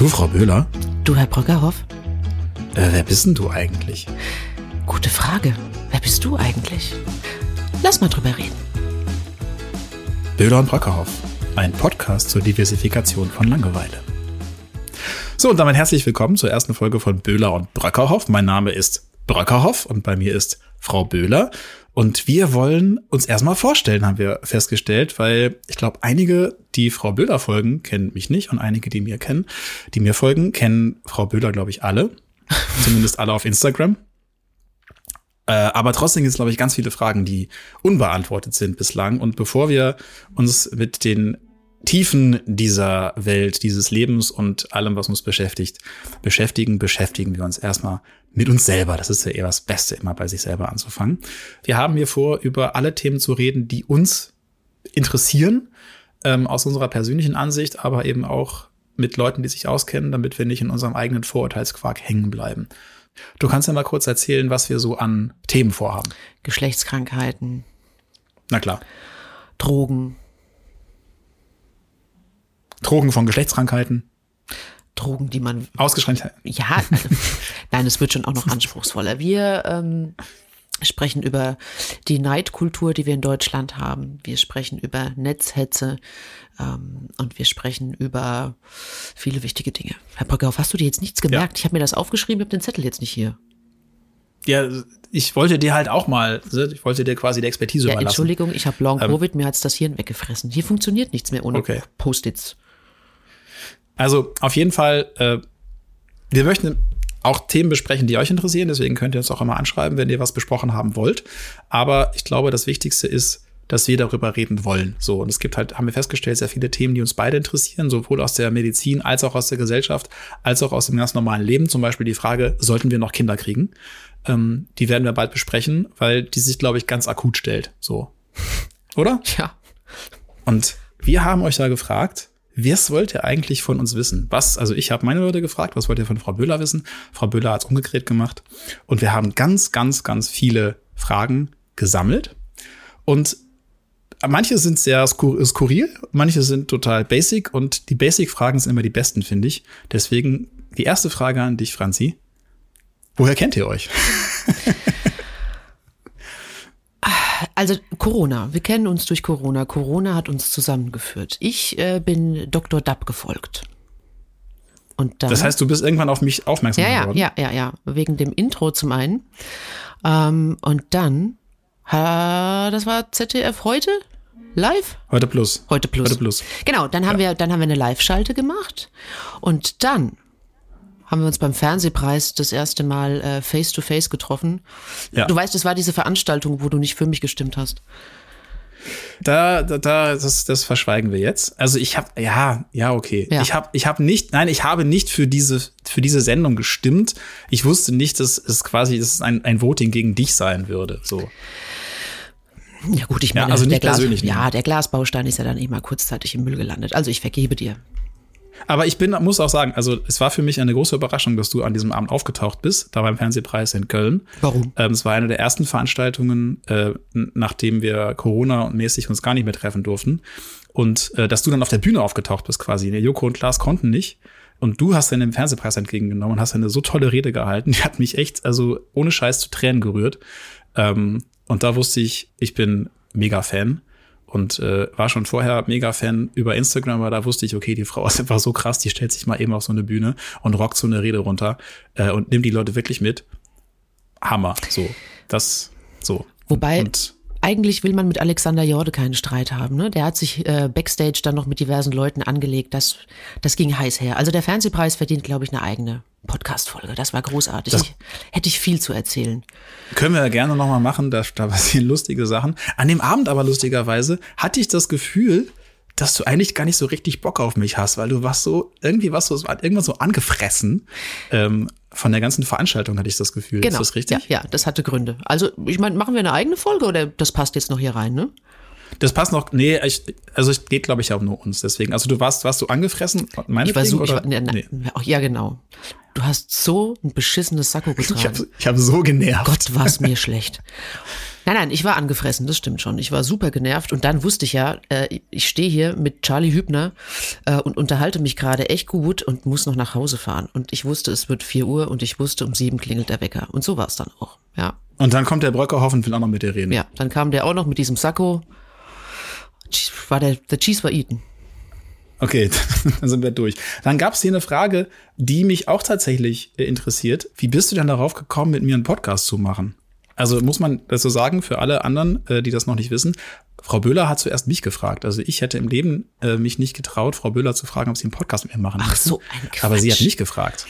Du, Frau Böhler? Du, Herr Brockerhoff? Äh, wer bist denn du eigentlich? Gute Frage. Wer bist du eigentlich? Lass mal drüber reden. Böhler und Brockerhoff. Ein Podcast zur Diversifikation von Langeweile. So, und damit herzlich willkommen zur ersten Folge von Böhler und Brockerhoff. Mein Name ist Brockerhoff und bei mir ist Frau Böhler. Und wir wollen uns erstmal vorstellen, haben wir festgestellt, weil ich glaube, einige, die Frau Böhler folgen, kennen mich nicht und einige, die mir kennen, die mir folgen, kennen Frau Böhler, glaube ich, alle. Zumindest alle auf Instagram. Äh, aber trotzdem gibt es, glaube ich, ganz viele Fragen, die unbeantwortet sind bislang. Und bevor wir uns mit den Tiefen dieser Welt, dieses Lebens und allem, was uns beschäftigt, beschäftigen, beschäftigen wir uns erstmal mit uns selber. Das ist ja eher das Beste, immer bei sich selber anzufangen. Wir haben hier vor, über alle Themen zu reden, die uns interessieren, ähm, aus unserer persönlichen Ansicht, aber eben auch mit Leuten, die sich auskennen, damit wir nicht in unserem eigenen Vorurteilsquark hängen bleiben. Du kannst ja mal kurz erzählen, was wir so an Themen vorhaben. Geschlechtskrankheiten. Na klar. Drogen. Drogen von Geschlechtskrankheiten. Drogen, die man. Ausgeschränkt. Ja, nein, es wird schon auch noch anspruchsvoller. Wir ähm, sprechen über die Neidkultur, die wir in Deutschland haben. Wir sprechen über Netzhetze ähm, und wir sprechen über viele wichtige Dinge. Herr Brockerhoff, hast du dir jetzt nichts gemerkt? Ja. Ich habe mir das aufgeschrieben, ich habe den Zettel jetzt nicht hier. Ja, ich wollte dir halt auch mal, ich wollte dir quasi die Expertise ja, überlassen. Entschuldigung, ich habe Long Covid, ähm, mir hat's das Hirn weggefressen. Hier funktioniert nichts mehr ohne okay. Post-its. Also auf jeden Fall, äh, wir möchten auch Themen besprechen, die euch interessieren. Deswegen könnt ihr uns auch immer anschreiben, wenn ihr was besprochen haben wollt. Aber ich glaube, das Wichtigste ist, dass wir darüber reden wollen. So, und es gibt halt, haben wir festgestellt, sehr viele Themen, die uns beide interessieren, sowohl aus der Medizin als auch aus der Gesellschaft, als auch aus dem ganz normalen Leben. Zum Beispiel die Frage, sollten wir noch Kinder kriegen? Ähm, die werden wir bald besprechen, weil die sich, glaube ich, ganz akut stellt. So. Oder? Ja. Und wir haben euch da gefragt, was wollt ihr eigentlich von uns wissen? Was, also ich habe meine Leute gefragt, was wollt ihr von Frau Böhler wissen? Frau Böhler hat es umgekehrt gemacht. Und wir haben ganz, ganz, ganz viele Fragen gesammelt. Und manche sind sehr skur skurril, manche sind total basic und die Basic-Fragen sind immer die besten, finde ich. Deswegen die erste Frage an dich, Franzi. Woher kennt ihr euch? Also Corona, wir kennen uns durch Corona. Corona hat uns zusammengeführt. Ich äh, bin Dr. Dapp gefolgt. Und dann, das heißt, du bist irgendwann auf mich aufmerksam ja, geworden? Ja, ja, ja, wegen dem Intro zum einen. Ähm, und dann, äh, das war ZDF heute? Live? Heute Plus. Heute Plus. Heute Plus. Genau, dann haben ja. wir, dann haben wir eine Live-Schalte gemacht. Und dann haben wir uns beim Fernsehpreis das erste Mal äh, face to face getroffen. Ja. Du weißt, es war diese Veranstaltung, wo du nicht für mich gestimmt hast. Da, da, da das, das verschweigen wir jetzt. Also ich habe, ja, ja, okay. Ja. Ich habe, ich habe nicht, nein, ich habe nicht für diese, für diese Sendung gestimmt. Ich wusste nicht, dass es quasi, dass es ein, ein Voting gegen dich sein würde. So. Ja gut, ich meine, ja, also nicht der Glas, persönlich. Ja, der Glasbaustein ist ja dann eh mal kurzzeitig im Müll gelandet. Also ich vergebe dir. Aber ich bin, muss auch sagen, also es war für mich eine große Überraschung, dass du an diesem Abend aufgetaucht bist, da beim Fernsehpreis in Köln. Warum? Ähm, es war eine der ersten Veranstaltungen, äh, nachdem wir Corona-mäßig uns gar nicht mehr treffen durften. Und äh, dass du dann auf der Bühne aufgetaucht bist quasi. Joko und Klaas konnten nicht. Und du hast dann den Fernsehpreis entgegengenommen und hast eine so tolle Rede gehalten. Die hat mich echt, also ohne Scheiß zu Tränen gerührt. Ähm, und da wusste ich, ich bin mega Fan und äh, war schon vorher mega Fan über Instagram, aber da wusste ich, okay, die Frau ist einfach so krass, die stellt sich mal eben auf so eine Bühne und rockt so eine Rede runter äh, und nimmt die Leute wirklich mit. Hammer, so. Das, so. Wobei, und, eigentlich will man mit Alexander Jorde keinen Streit haben. Ne? Der hat sich äh, backstage dann noch mit diversen Leuten angelegt. Das, das ging heiß her. Also der Fernsehpreis verdient, glaube ich, eine eigene Podcast-Folge. Das war großartig. Das ich, hätte ich viel zu erzählen. Können wir ja gerne nochmal machen. Da, da passieren lustige Sachen. An dem Abend aber lustigerweise hatte ich das Gefühl, dass du eigentlich gar nicht so richtig Bock auf mich hast, weil du warst so, irgendwie warst du irgendwann so angefressen. Ähm, von der ganzen Veranstaltung hatte ich das Gefühl. Genau. Ist das richtig? Ja, ja, das hatte Gründe. Also, ich meine, machen wir eine eigene Folge oder das passt jetzt noch hier rein, ne? Das passt noch, nee, ich, also es geht, glaube ich, auch nur uns. Deswegen, also du warst, warst du angefressen? Ich war so, ich war, ne, ne, nee. ja, genau. Du hast so ein beschissenes Sakko getragen. Ich habe hab so genervt. Gott, war es mir schlecht. Nein, nein, ich war angefressen, das stimmt schon. Ich war super genervt und dann wusste ich ja, äh, ich stehe hier mit Charlie Hübner äh, und unterhalte mich gerade echt gut und muss noch nach Hause fahren. Und ich wusste, es wird vier Uhr und ich wusste, um sieben klingelt der Wecker. Und so war es dann auch, ja. Und dann kommt der Bröckerhoff und will auch noch mit dir reden. Ja, dann kam der auch noch mit diesem Sakko. War der, der Cheese war eaten. Okay, dann sind wir durch. Dann gab es hier eine Frage, die mich auch tatsächlich äh, interessiert. Wie bist du denn darauf gekommen, mit mir einen Podcast zu machen? Also muss man das so sagen für alle anderen, äh, die das noch nicht wissen. Frau Böhler hat zuerst mich gefragt. Also ich hätte im Leben äh, mich nicht getraut, Frau Böhler zu fragen, ob sie einen Podcast mit mir machen Ach so, ein Quatsch. Aber sie hat mich gefragt.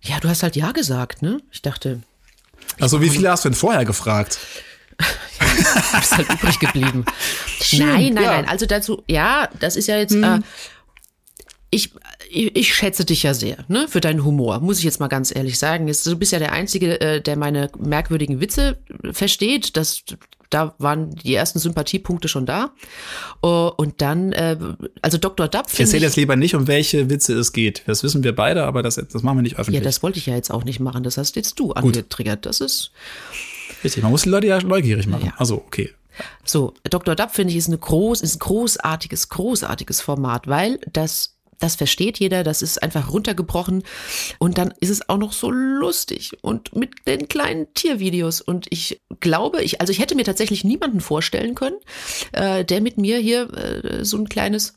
Ja, du hast halt ja gesagt, ne? Ich dachte. Also wie viele hast du denn vorher gefragt? ja, ist halt übrig geblieben. nein, nein, ja. nein. Also dazu, ja, das ist ja jetzt. Hm. Äh, ich, ich, ich schätze dich ja sehr, ne, für deinen Humor, muss ich jetzt mal ganz ehrlich sagen. Du bist ja der Einzige, äh, der meine merkwürdigen Witze versteht. Das, da waren die ersten Sympathiepunkte schon da. Uh, und dann, äh, also Dr. Dapp. Ich erzähle jetzt lieber nicht, um welche Witze es geht. Das wissen wir beide, aber das, das machen wir nicht öffentlich. Ja, das wollte ich ja jetzt auch nicht machen. Das hast jetzt du angetriggert. Das ist. Richtig, man muss die Leute ja neugierig machen. Ja. Also, okay. So, Dr. Dapp finde ich ist eine groß, ist ein großartiges, großartiges Format, weil das das versteht jeder, das ist einfach runtergebrochen. Und dann ist es auch noch so lustig und mit den kleinen Tiervideos. Und ich glaube, ich, also ich hätte mir tatsächlich niemanden vorstellen können, äh, der mit mir hier äh, so ein kleines,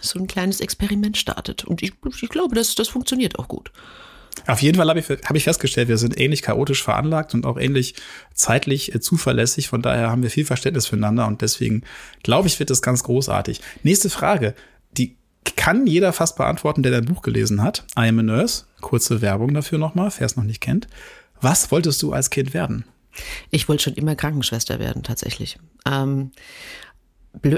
so ein kleines Experiment startet. Und ich, ich glaube, das, das funktioniert auch gut. Auf jeden Fall habe ich, hab ich festgestellt, wir sind ähnlich chaotisch veranlagt und auch ähnlich zeitlich äh, zuverlässig. Von daher haben wir viel Verständnis füreinander und deswegen glaube ich, wird das ganz großartig. Nächste Frage. Kann jeder fast beantworten, der dein Buch gelesen hat. I am a Nurse. Kurze Werbung dafür nochmal, wer es noch nicht kennt. Was wolltest du als Kind werden? Ich wollte schon immer Krankenschwester werden, tatsächlich. Ähm,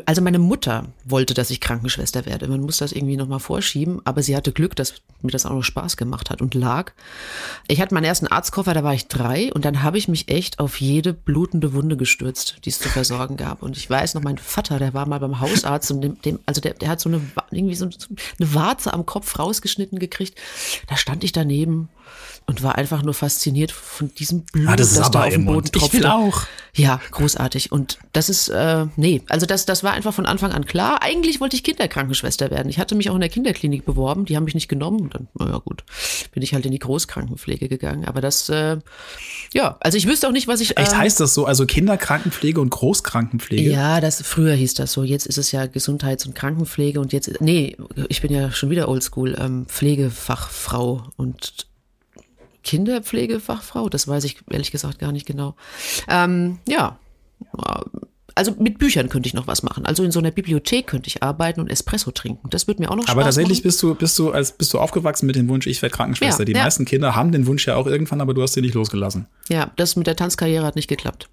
also meine Mutter wollte, dass ich Krankenschwester werde. Man muss das irgendwie nochmal vorschieben, aber sie hatte Glück, dass mir das auch noch Spaß gemacht hat und lag. Ich hatte meinen ersten Arztkoffer, da war ich drei und dann habe ich mich echt auf jede blutende Wunde gestürzt, die es zu versorgen gab. Und ich weiß noch, mein Vater, der war mal beim Hausarzt und dem, dem also der, der hat so eine irgendwie so eine Warze am Kopf rausgeschnitten gekriegt. Da stand ich daneben und war einfach nur fasziniert von diesem Blut, ah, das, das da auf dem Boden tropfte. Ich will auch. Ja, großartig. Und das ist, äh, nee, also das, das war einfach von Anfang an klar. Eigentlich wollte ich Kinderkrankenschwester werden. Ich hatte mich auch in der Kinderklinik beworben, die haben mich nicht genommen. Und dann, naja gut, bin ich halt in die Großkrankenpflege gegangen. Aber das, äh, ja, also ich wüsste auch nicht, was ich. Echt ähm, heißt das so? Also Kinderkrankenpflege und Großkrankenpflege? Ja, das früher hieß das so. Jetzt ist es ja Gesundheits- und Krankenpflege und jetzt, nee, ich bin ja schon wieder oldschool, ähm, Pflegefachfrau und Kinderpflegefachfrau, das weiß ich ehrlich gesagt gar nicht genau. Ähm, ja, also mit Büchern könnte ich noch was machen. Also in so einer Bibliothek könnte ich arbeiten und Espresso trinken. Das würde mir auch noch Spaß Aber tatsächlich machen. bist du, bist du, als bist du aufgewachsen mit dem Wunsch, ich werde Krankenschwester. Ja, Die ja. meisten Kinder haben den Wunsch ja auch irgendwann, aber du hast den nicht losgelassen. Ja, das mit der Tanzkarriere hat nicht geklappt.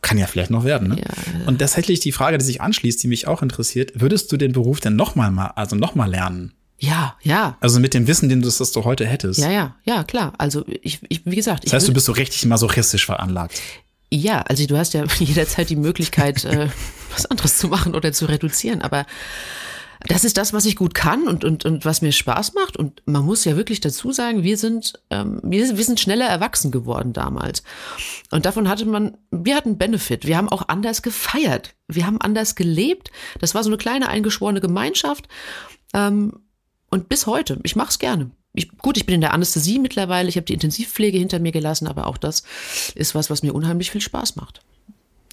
Kann ja vielleicht noch werden, ne? Ja. Und tatsächlich die Frage, die sich anschließt, die mich auch interessiert, würdest du den Beruf denn nochmal mal, also nochmal lernen? Ja, ja. Also mit dem Wissen, den du, das du heute hättest. Ja, ja, ja, klar. Also ich, ich wie gesagt. Das heißt, du bist so richtig masochistisch veranlagt. Ja, also du hast ja jederzeit die Möglichkeit, äh, was anderes zu machen oder zu reduzieren. Aber das ist das, was ich gut kann und, und, und was mir Spaß macht. Und man muss ja wirklich dazu sagen, wir sind, ähm, wir, wir sind schneller erwachsen geworden damals. Und davon hatte man, wir hatten Benefit. Wir haben auch anders gefeiert. Wir haben anders gelebt. Das war so eine kleine eingeschworene Gemeinschaft. Ähm, und bis heute, ich mache es gerne. Ich, gut, ich bin in der Anästhesie mittlerweile, ich habe die Intensivpflege hinter mir gelassen, aber auch das ist was, was mir unheimlich viel Spaß macht.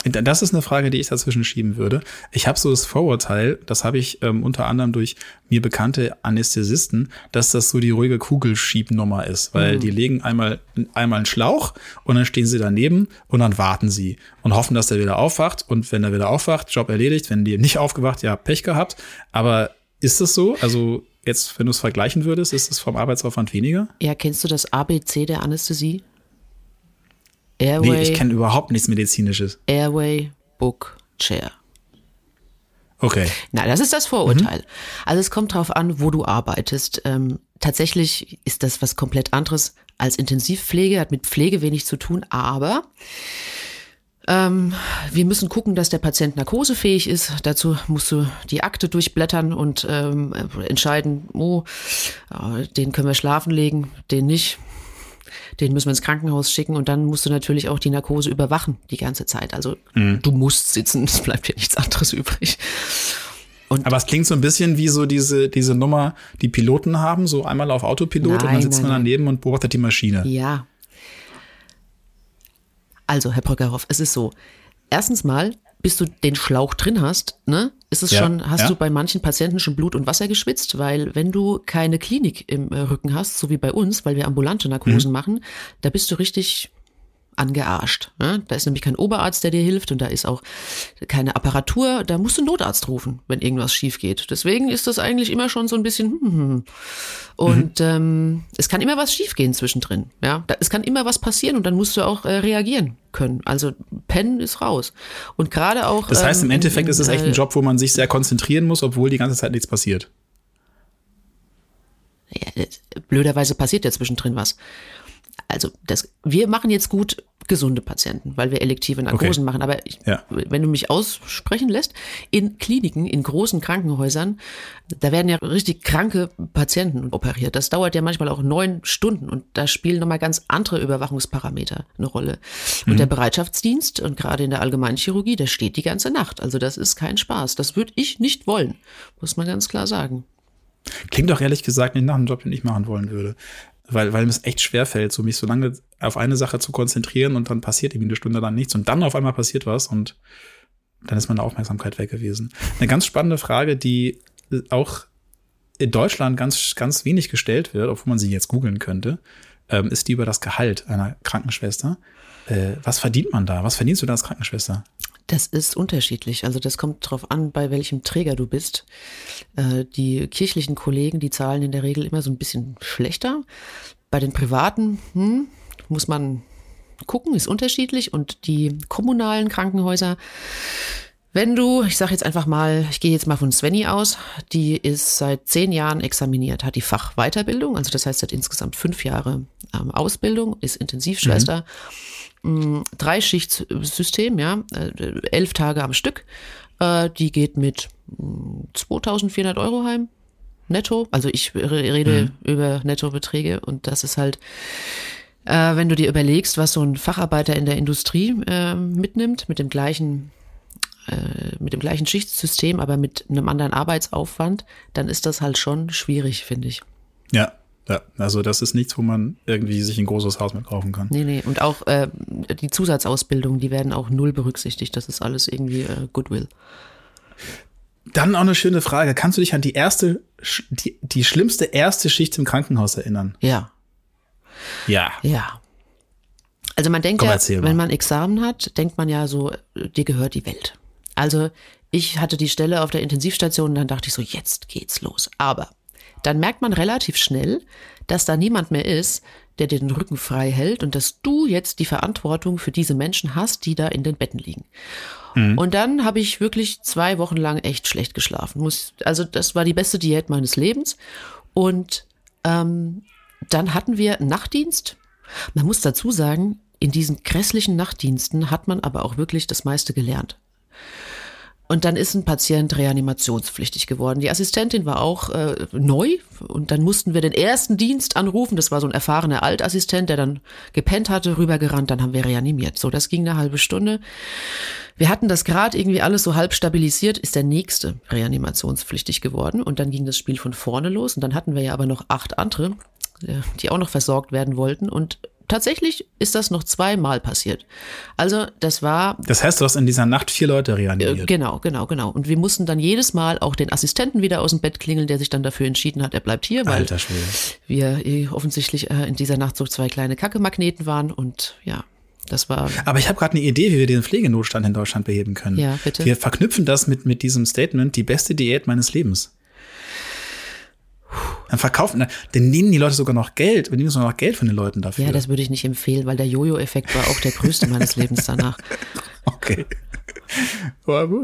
Das ist eine Frage, die ich dazwischen schieben würde. Ich habe so das Vorurteil, das habe ich ähm, unter anderem durch mir bekannte Anästhesisten, dass das so die ruhige Kugelschiebnummer ist, weil mhm. die legen einmal einmal einen Schlauch und dann stehen sie daneben und dann warten sie und hoffen, dass der wieder aufwacht und wenn er wieder aufwacht, Job erledigt, wenn die nicht aufgewacht, ja Pech gehabt, aber ist das so? Also jetzt, wenn du es vergleichen würdest, ist es vom Arbeitsaufwand weniger? Ja, kennst du das ABC der Anästhesie? Airway. Nee, ich kenne überhaupt nichts Medizinisches. Airway, Book, Chair. Okay. Na, das ist das Vorurteil. Mhm. Also es kommt drauf an, wo du arbeitest. Ähm, tatsächlich ist das was komplett anderes als Intensivpflege, hat mit Pflege wenig zu tun, aber ähm, wir müssen gucken, dass der Patient narkosefähig ist. Dazu musst du die Akte durchblättern und ähm, entscheiden, oh, äh, den können wir schlafen legen, den nicht. Den müssen wir ins Krankenhaus schicken und dann musst du natürlich auch die Narkose überwachen die ganze Zeit. Also mhm. du musst sitzen, es bleibt dir nichts anderes übrig. Und Aber es klingt so ein bisschen wie so diese, diese Nummer, die Piloten haben, so einmal auf Autopilot nein, und dann sitzt nein, man daneben nein. und beobachtet die Maschine. Ja. Also, Herr Brückerhoff, es ist so. Erstens mal, bis du den Schlauch drin hast, ne, ist es ja, schon, hast ja. du bei manchen Patienten schon Blut und Wasser geschwitzt, weil wenn du keine Klinik im äh, Rücken hast, so wie bei uns, weil wir ambulante Narkosen mhm. machen, da bist du richtig angearscht. Ne? Da ist nämlich kein Oberarzt, der dir hilft und da ist auch keine Apparatur. Da musst du einen Notarzt rufen, wenn irgendwas schief geht. Deswegen ist das eigentlich immer schon so ein bisschen. Hm, hm. hm. Und mhm. ähm, es kann immer was schiefgehen zwischendrin. Ja, es kann immer was passieren und dann musst du auch äh, reagieren können. Also pennen ist raus. Und gerade auch. Das heißt, im ähm, Endeffekt in, ist es echt ein äh, Job, wo man sich sehr konzentrieren muss, obwohl die ganze Zeit nichts passiert. Ja, blöderweise passiert ja zwischendrin was. Also das, wir machen jetzt gut gesunde Patienten, weil wir elektive Narkosen okay. machen. Aber ich, ja. wenn du mich aussprechen lässt, in Kliniken, in großen Krankenhäusern, da werden ja richtig kranke Patienten operiert. Das dauert ja manchmal auch neun Stunden und da spielen nochmal ganz andere Überwachungsparameter eine Rolle. Und mhm. der Bereitschaftsdienst und gerade in der Allgemeinchirurgie, der steht die ganze Nacht. Also das ist kein Spaß. Das würde ich nicht wollen, muss man ganz klar sagen. Klingt doch ehrlich gesagt nicht nach einem Job, den ich machen wollen würde weil, weil mir es echt schwer fällt, so mich so lange auf eine Sache zu konzentrieren und dann passiert irgendwie eine Stunde lang nichts und dann auf einmal passiert was und dann ist meine Aufmerksamkeit weg gewesen. Eine ganz spannende Frage, die auch in Deutschland ganz, ganz wenig gestellt wird, obwohl man sie jetzt googeln könnte, ähm, ist die über das Gehalt einer Krankenschwester. Äh, was verdient man da? Was verdienst du da als Krankenschwester? Das ist unterschiedlich. Also das kommt darauf an, bei welchem Träger du bist. Äh, die kirchlichen Kollegen, die zahlen in der Regel immer so ein bisschen schlechter. Bei den privaten hm, muss man gucken, ist unterschiedlich. Und die kommunalen Krankenhäuser, wenn du, ich sage jetzt einfach mal, ich gehe jetzt mal von Svenny aus, die ist seit zehn Jahren examiniert, hat die Fachweiterbildung, also das heißt, hat insgesamt fünf Jahre ähm, Ausbildung, ist Intensivschwester. Mhm Dreischichtsystem, ja, äh, elf Tage am Stück. Äh, die geht mit 2400 Euro heim, netto. Also ich rede mhm. über Nettobeträge und das ist halt, äh, wenn du dir überlegst, was so ein Facharbeiter in der Industrie äh, mitnimmt, mit dem gleichen äh, mit dem gleichen Schichtsystem, aber mit einem anderen Arbeitsaufwand, dann ist das halt schon schwierig, finde ich. Ja, ja, also das ist nichts, wo man irgendwie sich ein großes Haus mit kaufen kann. Nee, nee. Und auch äh, die Zusatzausbildung, die werden auch null berücksichtigt. Das ist alles irgendwie äh, Goodwill. Dann auch eine schöne Frage. Kannst du dich an die erste, die, die schlimmste erste Schicht im Krankenhaus erinnern? Ja. Ja. Ja. Also man denkt Komm, ja, wenn man Examen hat, denkt man ja so, dir gehört die Welt. Also ich hatte die Stelle auf der Intensivstation und dann dachte ich so, jetzt geht's los. Aber dann merkt man relativ schnell, dass da niemand mehr ist, der dir den Rücken frei hält und dass du jetzt die Verantwortung für diese Menschen hast, die da in den Betten liegen. Mhm. Und dann habe ich wirklich zwei Wochen lang echt schlecht geschlafen. Muss, also das war die beste Diät meines Lebens. Und ähm, dann hatten wir Nachtdienst. Man muss dazu sagen, in diesen grässlichen Nachtdiensten hat man aber auch wirklich das meiste gelernt. Und dann ist ein Patient reanimationspflichtig geworden. Die Assistentin war auch äh, neu und dann mussten wir den ersten Dienst anrufen. Das war so ein erfahrener Altassistent, der dann gepennt hatte, rübergerannt. Dann haben wir reanimiert. So, das ging eine halbe Stunde. Wir hatten das gerade irgendwie alles so halb stabilisiert, ist der nächste reanimationspflichtig geworden und dann ging das Spiel von vorne los und dann hatten wir ja aber noch acht andere, äh, die auch noch versorgt werden wollten und tatsächlich ist das noch zweimal passiert. Also das war. Das heißt, du hast in dieser Nacht vier Leute reanimiert. Äh, genau, genau, genau. Und wir mussten dann jedes Mal auch den Assistenten wieder aus dem Bett klingeln, der sich dann dafür entschieden hat, er bleibt hier, weil Alter wir eh offensichtlich äh, in dieser Nacht so zwei kleine Kackemagneten waren und ja. Das war. Aber ich habe gerade eine Idee, wie wir den Pflegenotstand in Deutschland beheben können. Ja, bitte. Wir verknüpfen das mit, mit diesem Statement, die beste Diät meines Lebens. Dann verkaufen, dann nehmen die Leute sogar noch Geld. Wir nehmen sogar noch Geld von den Leuten dafür. Ja, das würde ich nicht empfehlen, weil der Jojo-Effekt war auch der größte meines Lebens danach. Okay.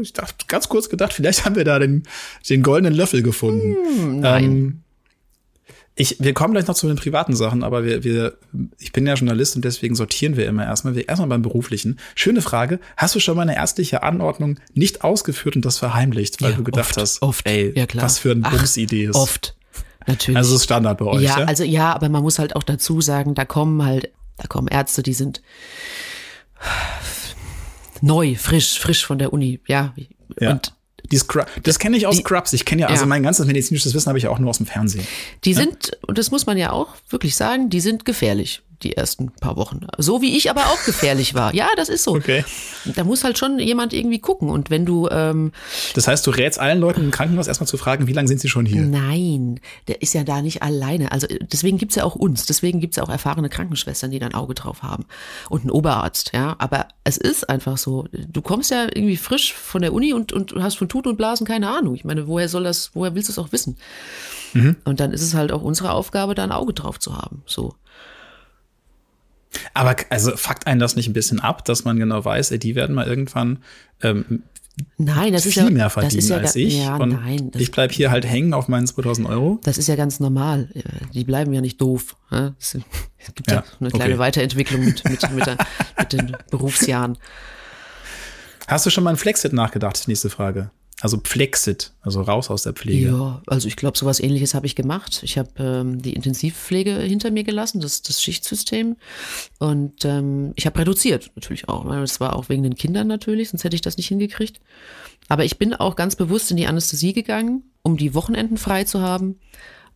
Ich dachte, ganz kurz gedacht, vielleicht haben wir da den, den goldenen Löffel gefunden. Hm, nein. Ähm, ich, wir kommen gleich noch zu den privaten Sachen, aber wir, wir, ich bin ja Journalist und deswegen sortieren wir immer erstmal. Wir erstmal beim beruflichen. Schöne Frage. Hast du schon mal eine ärztliche Anordnung nicht ausgeführt und das verheimlicht, weil ja, du gedacht oft, hast, oft. ey, ja, was für eine Bumsidee ist? Oft. Natürlich. Also das ist Standard bei euch, ja, ja? also ja, aber man muss halt auch dazu sagen, da kommen halt, da kommen Ärzte, die sind neu, frisch, frisch von der Uni, ja. Ja. Und Die Scrub, das kenne ich aus die- Scrubs. Ich kenne ja, also Ja. mein ganzes medizinisches Wissen habe ich ja auch nur aus dem Fernsehen. die sind, und das muss man ja auch wirklich sagen, die sind gefährlich, die ersten paar Wochen. So wie ich aber auch gefährlich war. Ja, das ist so. Okay. Da muss halt schon jemand irgendwie gucken. Und wenn du, ähm, Das heißt, du rätst allen Leuten im Krankenhaus erstmal zu fragen, wie lange sind sie schon hier? Nein, der ist ja da nicht alleine. Also deswegen gibt's ja auch uns, deswegen gibt's ja auch erfahrene Krankenschwestern, die da ein Auge drauf haben. Und einen Oberarzt, ja. Aber es ist einfach so. Du kommst ja irgendwie frisch von der Uni und, und hast von Tuten und Blasen keine Ahnung. Ich meine, woher soll das, woher willst du es auch wissen? Und dann ist es halt auch unsere Aufgabe, da ein Auge drauf zu haben. So. Aber also fuckt einen das nicht ein bisschen ab, dass man genau weiß, ey, die werden mal irgendwann ähm, Nein, das ist viel ja, mehr verdienen ist ja, als ich. Ja, und nein, ich bleib hier halt hängen auf meinen 2000 Euro. das ist ja ganz normal. Äh, Die bleiben ja nicht doof. ja. Es gibt ja, Ja, eine kleine okay. Weiterentwicklung mit, mit, mit, der, mit den Berufsjahren. Hast du schon mal an Flexit nachgedacht? Nächste Frage. Also Flexit, also raus aus der Pflege. Ja, also ich glaube, sowas ähnliches habe ich gemacht. Ich habe ähm, die Intensivpflege hinter mir gelassen, das, das Schichtsystem. Und ähm, ich habe reduziert natürlich auch. weil Das war auch wegen den Kindern natürlich, sonst hätte ich das nicht hingekriegt. Aber ich bin auch ganz bewusst in die Anästhesie gegangen, um die Wochenenden frei zu haben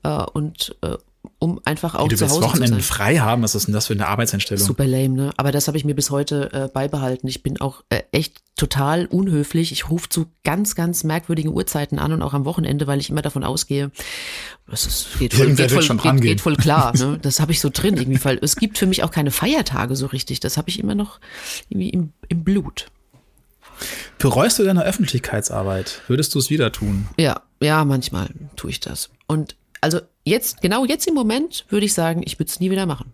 äh, und äh, um einfach auch Wie, du zu Hause zu Wochenenden sein. frei haben? Was ist denn das für eine Arbeitseinstellung? Super lame, ne? Aber das habe ich mir bis heute äh, beibehalten. Ich bin auch äh, echt total unhöflich. Ich rufe zu ganz, ganz merkwürdigen Uhrzeiten an und auch am Wochenende, weil ich immer davon ausgehe, das ist, geht, voll, geht, voll, geht, geht voll klar. Ne? Das habe ich so drin irgendwie, weil es gibt für mich auch keine Feiertage so richtig. Das habe ich immer noch irgendwie im, im Blut. Bereust du deine Öffentlichkeitsarbeit? Würdest du es wieder tun? Ja, ja, manchmal tue ich das. Und also jetzt, genau jetzt im Moment würde ich sagen, ich würde es nie wieder machen.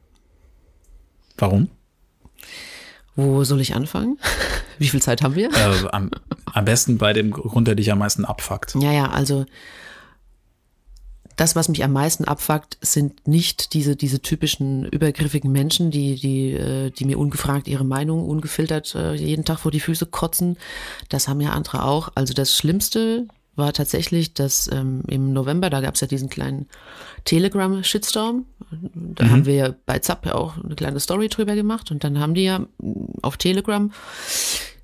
Warum? Wo soll ich anfangen? Wie viel Zeit haben wir? Äh, am, am besten bei dem Grund, der dich am meisten abfuckt. Ja, ja, also das, was mich am meisten abfuckt, sind nicht diese, diese typischen übergriffigen Menschen, die, die, äh, die mir ungefragt ihre Meinung ungefiltert äh, jeden Tag vor die Füße kotzen. Das haben ja andere auch. Also das Schlimmste war tatsächlich, dass ähm, im November, da gab es ja diesen kleinen Telegram-Shitstorm. Da haben wir ja bei Zapp ja auch eine kleine Story drüber gemacht und dann haben die ja auf Telegram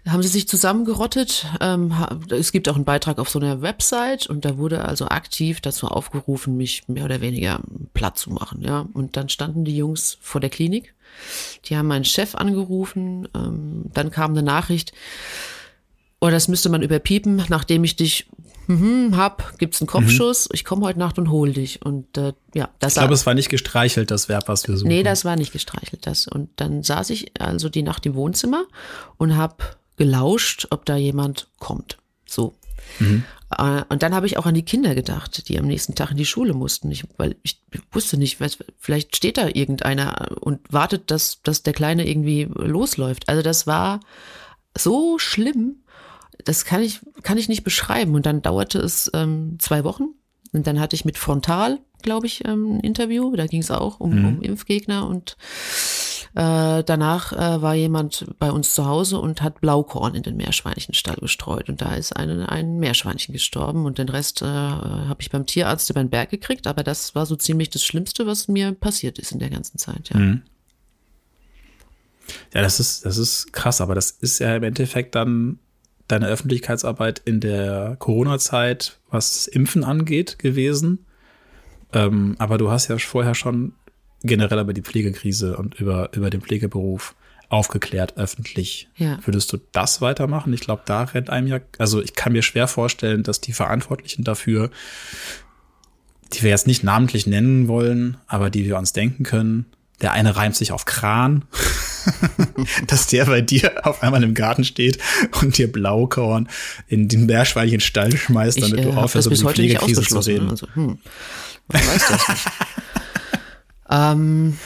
haben sie sich zusammengerottet. Ähm, es gibt auch einen Beitrag auf so einer Website und da wurde also aktiv dazu aufgerufen, mich mehr oder weniger platt zu machen. Ja, und dann standen die Jungs vor der Klinik. Die haben meinen Chef angerufen. Ähm, dann kam eine Nachricht. Oh, das müsste man überpiepen, nachdem ich dich mhm, hab, gibt's einen Kopfschuss. Ich komme heute Nacht und hol dich. Und äh, ja, das Ich glaube, es war nicht gestreichelt, das Verb, was wir suchen. Nee, das war nicht gestreichelt, das. Und dann saß ich also die Nacht im Wohnzimmer und habe gelauscht, ob da jemand kommt. So. Äh, Und dann habe ich auch an die Kinder gedacht, die am nächsten Tag in die Schule mussten. Ich, weil ich wusste nicht, was, vielleicht steht da irgendeiner und wartet, dass, dass der Kleine irgendwie losläuft. Also das war so schlimm, das kann ich, kann ich nicht beschreiben. Und dann dauerte es ähm, zwei Wochen. Und dann hatte ich mit Frontal, glaube ich, ähm, ein Interview. Da ging es auch um, um Impfgegner. Und äh, danach äh, war jemand bei uns zu Hause und hat Blaukorn in den Meerschweinchenstall gestreut. Und da ist eine, ein Meerschweinchen gestorben. Und den Rest äh, habe ich beim Tierarzt über den Berg gekriegt. Aber das war so ziemlich das Schlimmste, was mir passiert ist in der ganzen Zeit. Ja. Ja, das ist, das ist krass, aber das ist ja im Endeffekt dann deine Öffentlichkeitsarbeit in der Corona-Zeit, was Impfen angeht, gewesen. Ähm, aber du hast ja vorher schon generell über die Pflegekrise und über, über den Pflegeberuf aufgeklärt öffentlich. Ja. Würdest du das weitermachen? Ich glaube, da rennt einem ja, also ich kann mir schwer vorstellen, dass die Verantwortlichen dafür, die wir jetzt nicht namentlich nennen wollen, aber die wir uns denken können, der eine reimt sich auf Kran, dass der bei dir auf einmal im Garten steht und dir Blaukorn in den Meerschweinchenstall schmeißt, Ich damit äh, du aufhörst, über die Pflegekrise zu reden. ne? Also, hm, man weiß das nicht. ähm,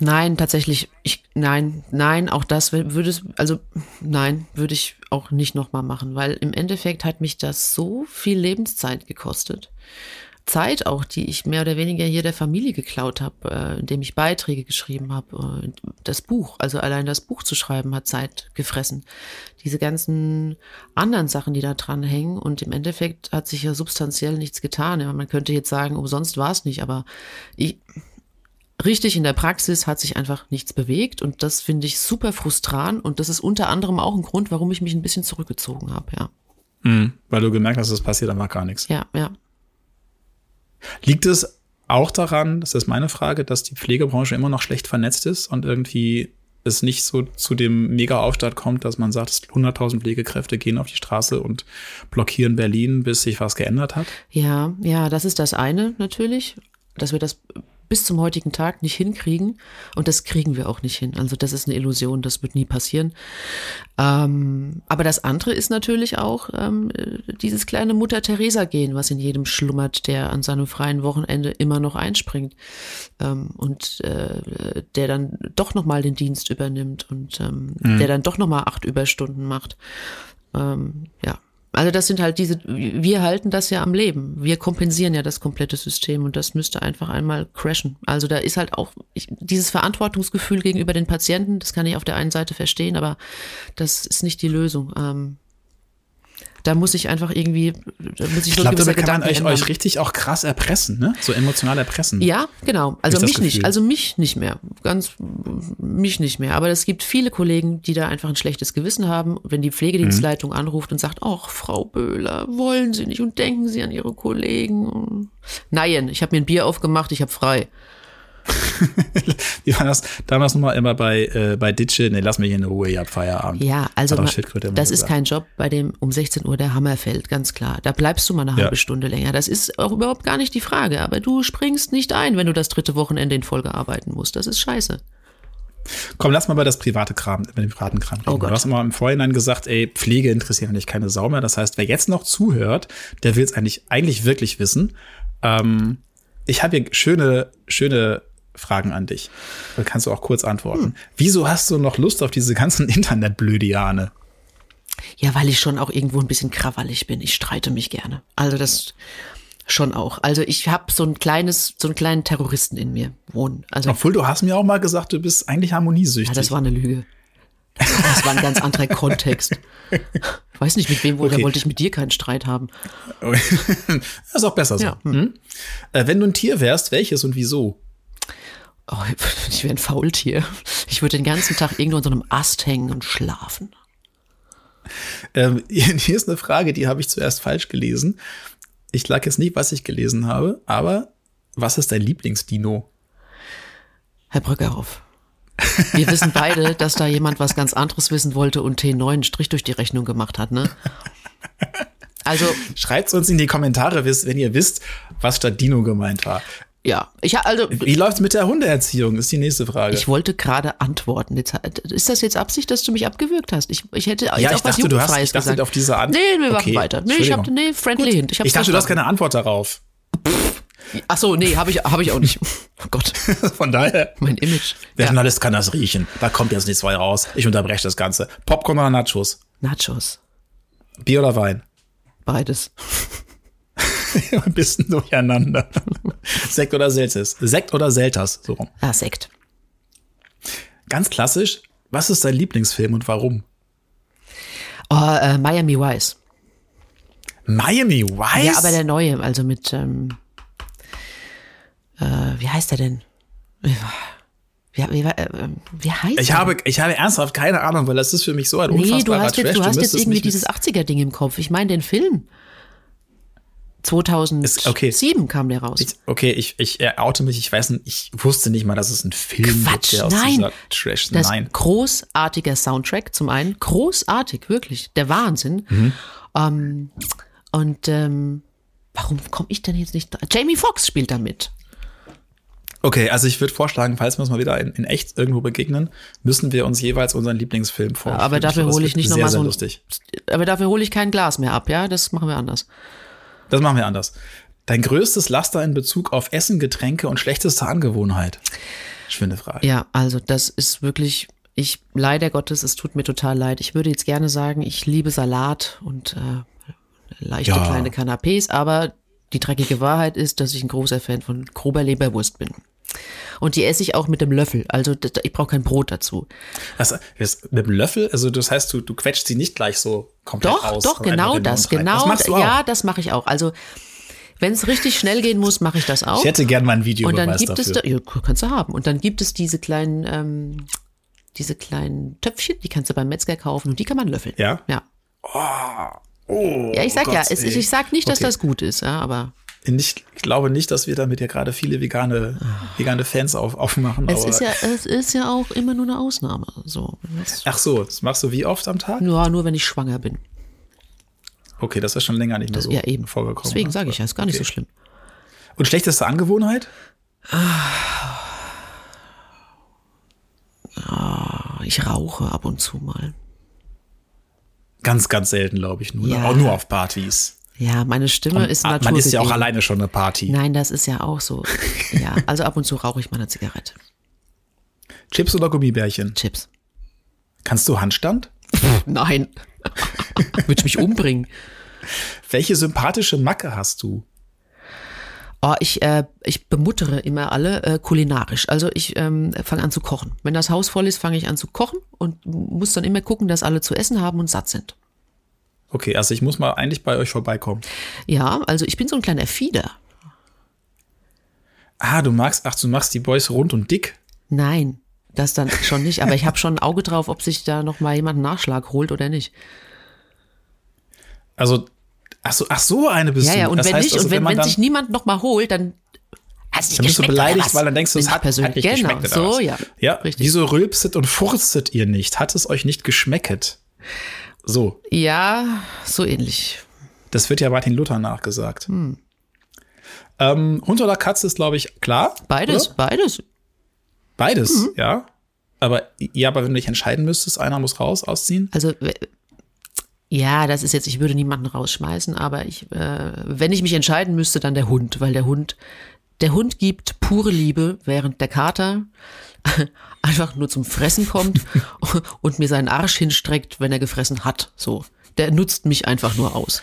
nein, tatsächlich, ich, nein, nein, auch das wür- würde es, also nein, würde ich auch nicht nochmal machen, weil im Endeffekt hat mich das so viel Lebenszeit gekostet. Zeit auch, die ich mehr oder weniger hier der Familie geklaut habe, äh, indem ich Beiträge geschrieben habe. Äh, das Buch, also allein das Buch zu schreiben, hat Zeit gefressen. Diese ganzen anderen Sachen, die da dran hängen und im Endeffekt hat sich ja substanziell nichts getan. Ja, man könnte jetzt sagen, umsonst war es nicht, aber ich, richtig in der Praxis hat sich einfach nichts bewegt und das finde ich super frustrant und das ist unter anderem auch ein Grund, warum ich mich ein bisschen zurückgezogen habe, ja. Mhm, weil du gemerkt hast, es passiert einfach gar nichts. Ja, ja. Liegt es auch daran, das ist meine Frage, dass die Pflegebranche immer noch schlecht vernetzt ist und irgendwie es nicht so zu dem Mega-Aufstand kommt, dass man sagt, 100.000 Pflegekräfte gehen auf die Straße und blockieren Berlin, bis sich was geändert hat? Ja, ja, das ist das eine natürlich, dass wir das bis zum heutigen Tag nicht hinkriegen. Und das kriegen wir auch nicht hin. Also das ist eine Illusion, das wird nie passieren. Ähm, aber das andere ist natürlich auch ähm, dieses kleine Mutter-Teresa-Gehen, was in jedem schlummert, der an seinem freien Wochenende immer noch einspringt ähm, und äh, der dann doch nochmal den Dienst übernimmt und ähm, mhm. der dann doch nochmal acht Überstunden macht. Ähm, ja, also das sind halt diese, wir halten das ja am Leben. Wir kompensieren ja das komplette System und das müsste einfach einmal crashen. Also da ist halt auch ich, dieses Verantwortungsgefühl gegenüber den Patienten, das kann ich auf der einen Seite verstehen, aber das ist nicht die Lösung. Ähm, da muss ich einfach irgendwie, da muss ich, ich glaube, da kann man euch, euch richtig auch krass erpressen, ne? So emotional erpressen. Ja, genau. Also mich nicht, also mich nicht mehr. Ganz, mich nicht mehr. Aber es gibt viele Kollegen, die da einfach ein schlechtes Gewissen haben, wenn die Pflegedienstleitung mhm. anruft und sagt, ach, Frau Böhler, wollen Sie nicht und denken Sie an Ihre Kollegen. Nein, ich habe mir ein Bier aufgemacht, ich habe frei. Wie war das damals nochmal immer bei, äh, bei Ditsche? Ne, lass mich in Ruhe, ihr habt Feierabend. Ja, also man, das ist kein Job, bei dem um 16 Uhr der Hammer fällt, ganz klar. Da bleibst du mal eine halbe ja. Stunde länger. Das ist auch überhaupt gar nicht die Frage. Aber du springst nicht ein, wenn du das dritte Wochenende in Folge arbeiten musst. Das ist scheiße. Komm, lass mal bei das private Kram, bei dem privaten Kram reden. Oh Gott. Du hast immer im Vorhinein gesagt, ey, Pflege interessiert eigentlich keine Sau mehr. Das heißt, wer jetzt noch zuhört, der will es eigentlich, eigentlich wirklich wissen. Ähm, ich habe hier schöne, schöne Fragen an dich. Da kannst du auch kurz antworten. Hm. Wieso hast du noch Lust auf diese ganzen Internetblödiane? Ja, weil ich schon auch irgendwo ein bisschen krawallig bin. Ich streite mich gerne. Also das schon auch. Also ich habe so ein kleines, so einen kleinen Terroristen in mir wohnen. Also Obwohl du hast mir auch mal gesagt, du bist eigentlich harmoniesüchtig. Ja, das war eine Lüge. Das war ein ganz anderer Kontext. Ich weiß nicht, mit wem okay. wollte ich mit dir keinen Streit haben. das ist auch besser so. Ja. Hm. Äh, wenn du ein Tier wärst, welches und wieso? Oh, ich wäre ein Faultier. Ich würde den ganzen Tag irgendwo an so einem Ast hängen und schlafen. Ähm, hier ist eine Frage, die habe ich zuerst falsch gelesen. Ich lag jetzt nicht, was ich gelesen habe, aber was ist dein Lieblingsdino? Herr Brückerhoff. Wir wissen beide, dass da jemand was ganz anderes wissen wollte und T9 einen Strich durch die Rechnung gemacht hat, ne? Also. Schreibt uns in die Kommentare, wenn ihr wisst, was statt Dino gemeint war. Ja, ich also. Wie läuft's mit der Hundeerziehung? Ist die nächste Frage. Ich wollte gerade antworten. Jetzt, ist das jetzt Absicht, dass du mich abgewürgt hast? Ich, ich hätte ja, jetzt ich auch dachte, was du hast, ich dachte gesagt. auf diese Art. Nee, wir machen okay. weiter. Nee, ich habe nee, friendly Gut. hint. Ich, ich dachte, du hast keine Antwort darauf. Ach so, nee, habe ich, hab ich auch nicht. Oh Gott. Von daher. Mein Image. Wer ja. Journalist kann das riechen. Da kommt jetzt nichts zwei raus. Ich unterbreche das Ganze. Popcorn oder Nachos? Nachos. Bier oder Wein? Beides. ein bisschen durcheinander. Sekt oder Selters? Sekt oder Selters? So rum. Ah, Sekt. Ganz klassisch. Was ist dein Lieblingsfilm und warum? Oh, äh, Miami Vice. Miami Vice? Ja, aber der neue, also mit, ähm, äh, wie heißt der denn? Wie, wie, äh, wie heißt ich der? habe, ich habe ernsthaft keine Ahnung, weil das ist für mich so ein nee, unfassbarer du hast jetzt. Du hast jetzt irgendwie dieses 80er-Ding im Kopf. Ich meine den Film. 2007 okay. kam der raus. Ich, okay, ich, ich oute mich, ich weiß nicht, ich wusste nicht mal, dass es ein Film Quatsch, gibt, der nein. aus Trash. Das nein. großartiger Soundtrack zum einen, großartig, wirklich, der Wahnsinn. Mhm. Um, ähm, und ähm, warum komme ich denn jetzt nicht da? Jamie Foxx spielt da mit. Okay, also ich würde vorschlagen, falls wir uns mal wieder in, in, echt irgendwo begegnen, müssen wir uns jeweils unseren Lieblingsfilm vorstellen. aber dafür hole ich nicht nochmal so. Lustig. Aber dafür hole ich kein Glas mehr ab, ja? Das machen wir anders. Das machen wir anders. Dein größtes Laster in Bezug auf Essen, Getränke und schlechteste Angewohnheit? Schwinde Frage. Ja, also das ist wirklich, ich, leider Gottes, es tut mir total leid. Ich würde jetzt gerne sagen, ich liebe Salat und äh, leichte ja. kleine Canapés, aber Die dreckige Wahrheit ist, dass ich ein großer Fan von grober Leberwurst bin. Und die esse ich auch mit dem Löffel. Also ich brauche kein Brot dazu. Also, mit dem Löffel, also das heißt, du, du quetscht sie nicht gleich so komplett Doch, aus. doch, genau den das, genau. Das machst du auch. ja, das mache ich auch. Also wenn es richtig schnell gehen muss, mache ich das auch. Ich hätte gern mal ein Video Und dann gibt es dafür. da, ja, kannst du haben. Und dann gibt es diese kleinen, ähm, diese kleinen Töpfchen, die kannst du beim Metzger kaufen und die kann man löffeln. Ja? Ja. Oh, Ja, ich sag ja, Gott, es, ey. ich sag nicht, dass Okay. das gut ist, ja, aber Ich, ich glaube nicht, dass wir damit ja gerade viele vegane, vegane Fans auf, aufmachen. es ist ja, es ist ja auch immer nur eine Ausnahme. So. Ach so, das machst du wie oft am Tag? ja, nur wenn ich schwanger bin. Okay, das ist schon länger nicht mehr so ja, eben. vorgekommen. Deswegen ne? sage ich ja, ist gar nicht so Okay. schlimm. Und schlechteste Angewohnheit? Ich rauche ab und zu mal. Ganz, ganz selten, glaube ich. Nur, Ja. auch nur auf Partys. Ja, meine Stimme ist Ah, naturgegeben. Man ist ja auch alleine schon eine Party. Nein, das ist ja auch so. Ja, also ab und zu rauche ich mal eine Zigarette. Chips oder Gummibärchen? Chips. Kannst du Handstand? Nein. Würde ich mich umbringen. Welche sympathische Macke hast du? Oh, ich, äh, ich bemuttere immer alle äh, kulinarisch. Also ich ähm, fange an zu kochen. Wenn das Haus voll ist, fange ich an zu kochen und muss dann immer gucken, dass alle zu essen haben und satt sind. Okay, also ich muss mal eigentlich bei euch vorbeikommen. Ja, also ich bin so ein kleiner Fieder. Ah, du magst, ach, du machst die Boys rund und dick. Nein, das dann schon nicht. Aber ich habe schon ein Auge drauf, ob sich da noch mal jemand einen Nachschlag holt oder nicht. Also, ach so, ach so eine bist Ja, du. ja, und Das wenn heißt nicht, also, und wenn, man wenn dann, sich niemand noch mal holt, dann hast dann bist du beleidigt, weil dann denkst du, es hat, ich persönlich. hat nicht genau, geschmeckt. so, ja. Ja, Richtig. wieso rülpset und furztet ihr nicht? Hat es euch nicht geschmecket? So, Ja, so ähnlich. das wird ja Martin Luther nachgesagt. Hm. Ähm, Hund oder Katze ist, glaube ich, klar. Beides, Oder? beides. Beides, Mhm. ja. Aber, ja, aber wenn du dich entscheiden müsstest, einer muss raus, ausziehen. Also ja, das ist jetzt, ich würde niemanden rausschmeißen, aber ich, äh, wenn ich mich entscheiden müsste, dann der Hund, weil der Hund, der Hund gibt pure Liebe, während der Kater einfach nur zum Fressen kommt und mir seinen Arsch hinstreckt, wenn er gefressen hat. So, der nutzt mich einfach nur aus.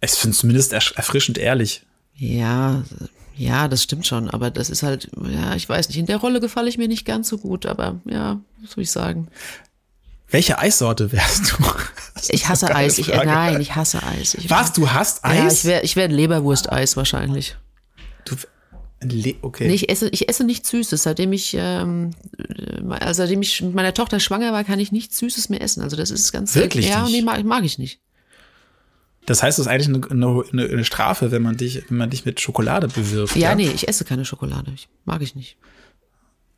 Ich finde es zumindest erfrischend ehrlich. Ja, ja, das stimmt schon, aber das ist halt, ja, ich weiß nicht, in der Rolle gefalle ich mir nicht ganz so gut, aber ja, was soll ich sagen? Welche Eissorte wärst du? Ich hasse Eis. Ich, nein, ich hasse Eis. Ich, Was, du hast Ja, Eis? ich wäre ich wär Leberwurst-Eis wahrscheinlich. Okay. Nee, ich esse, ich esse nichts Süßes. Seitdem ich, ähm, äh, also seitdem ich mit meiner Tochter schwanger war, kann ich nichts Süßes mehr essen. Also das ist ganz Wirklich Ja, nee, mag, mag ich nicht. Das heißt, es ist eigentlich eine, eine, eine Strafe, wenn man dich, wenn man dich mit Schokolade bewirft. Ja, nee, ich esse keine Schokolade. Ich, mag ich nicht.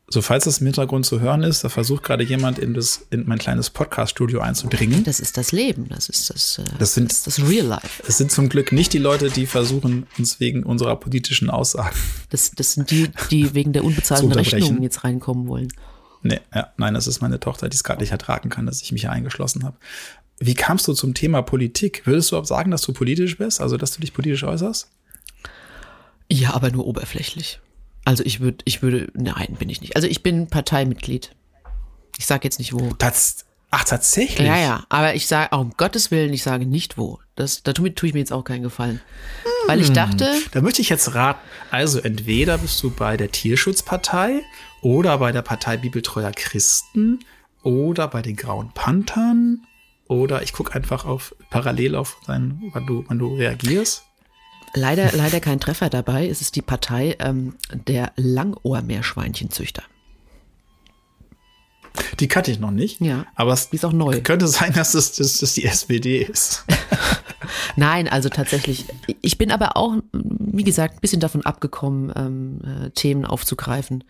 So, falls das im Hintergrund zu hören ist, da versucht gerade jemand in das, in mein kleines Podcast-Studio einzudringen. Das ist das Leben. Das ist das, äh, Das sind- das, ist das Real Life. Es sind zum Glück nicht die Leute, die versuchen, uns wegen unserer politischen Aussagen. Das, das sind die, die wegen der unbezahlten. Rechnungen jetzt reinkommen wollen. Nee, ja, nein, das ist meine Tochter, die es gerade nicht ertragen kann, dass ich mich hier eingeschlossen habe. Wie kamst du zum Thema Politik? Würdest du auch sagen, dass du politisch bist? Also, dass du dich politisch äußerst? Ja, aber nur oberflächlich. Also ich würde, ich würde, nein, bin ich nicht. Also ich bin Parteimitglied. Ich sage jetzt nicht wo. Tats Ach, tatsächlich? Ja, ja, aber ich sage, um Gottes Willen, ich sage nicht wo. Das, da tue tue ich mir jetzt auch keinen Gefallen. Weil ich dachte, Da möchte ich jetzt raten. Also, entweder bist du bei der Tierschutzpartei oder bei der Partei Bibeltreuer Christen oder bei den Grauen Panthern oder ich gucke einfach auf parallel auf dein, wann du, wann du reagierst. Leider, leider kein Treffer dabei. Es ist die Partei ähm, der Langohrmeerschweinchenzüchter. Die kannte ich noch nicht. Ja. Aber es Die ist auch neu. könnte sein, dass es dass, dass die SPD ist. Nein, also tatsächlich. Ich bin aber auch, wie gesagt, ein bisschen davon abgekommen, ähm, äh, Themen aufzugreifen.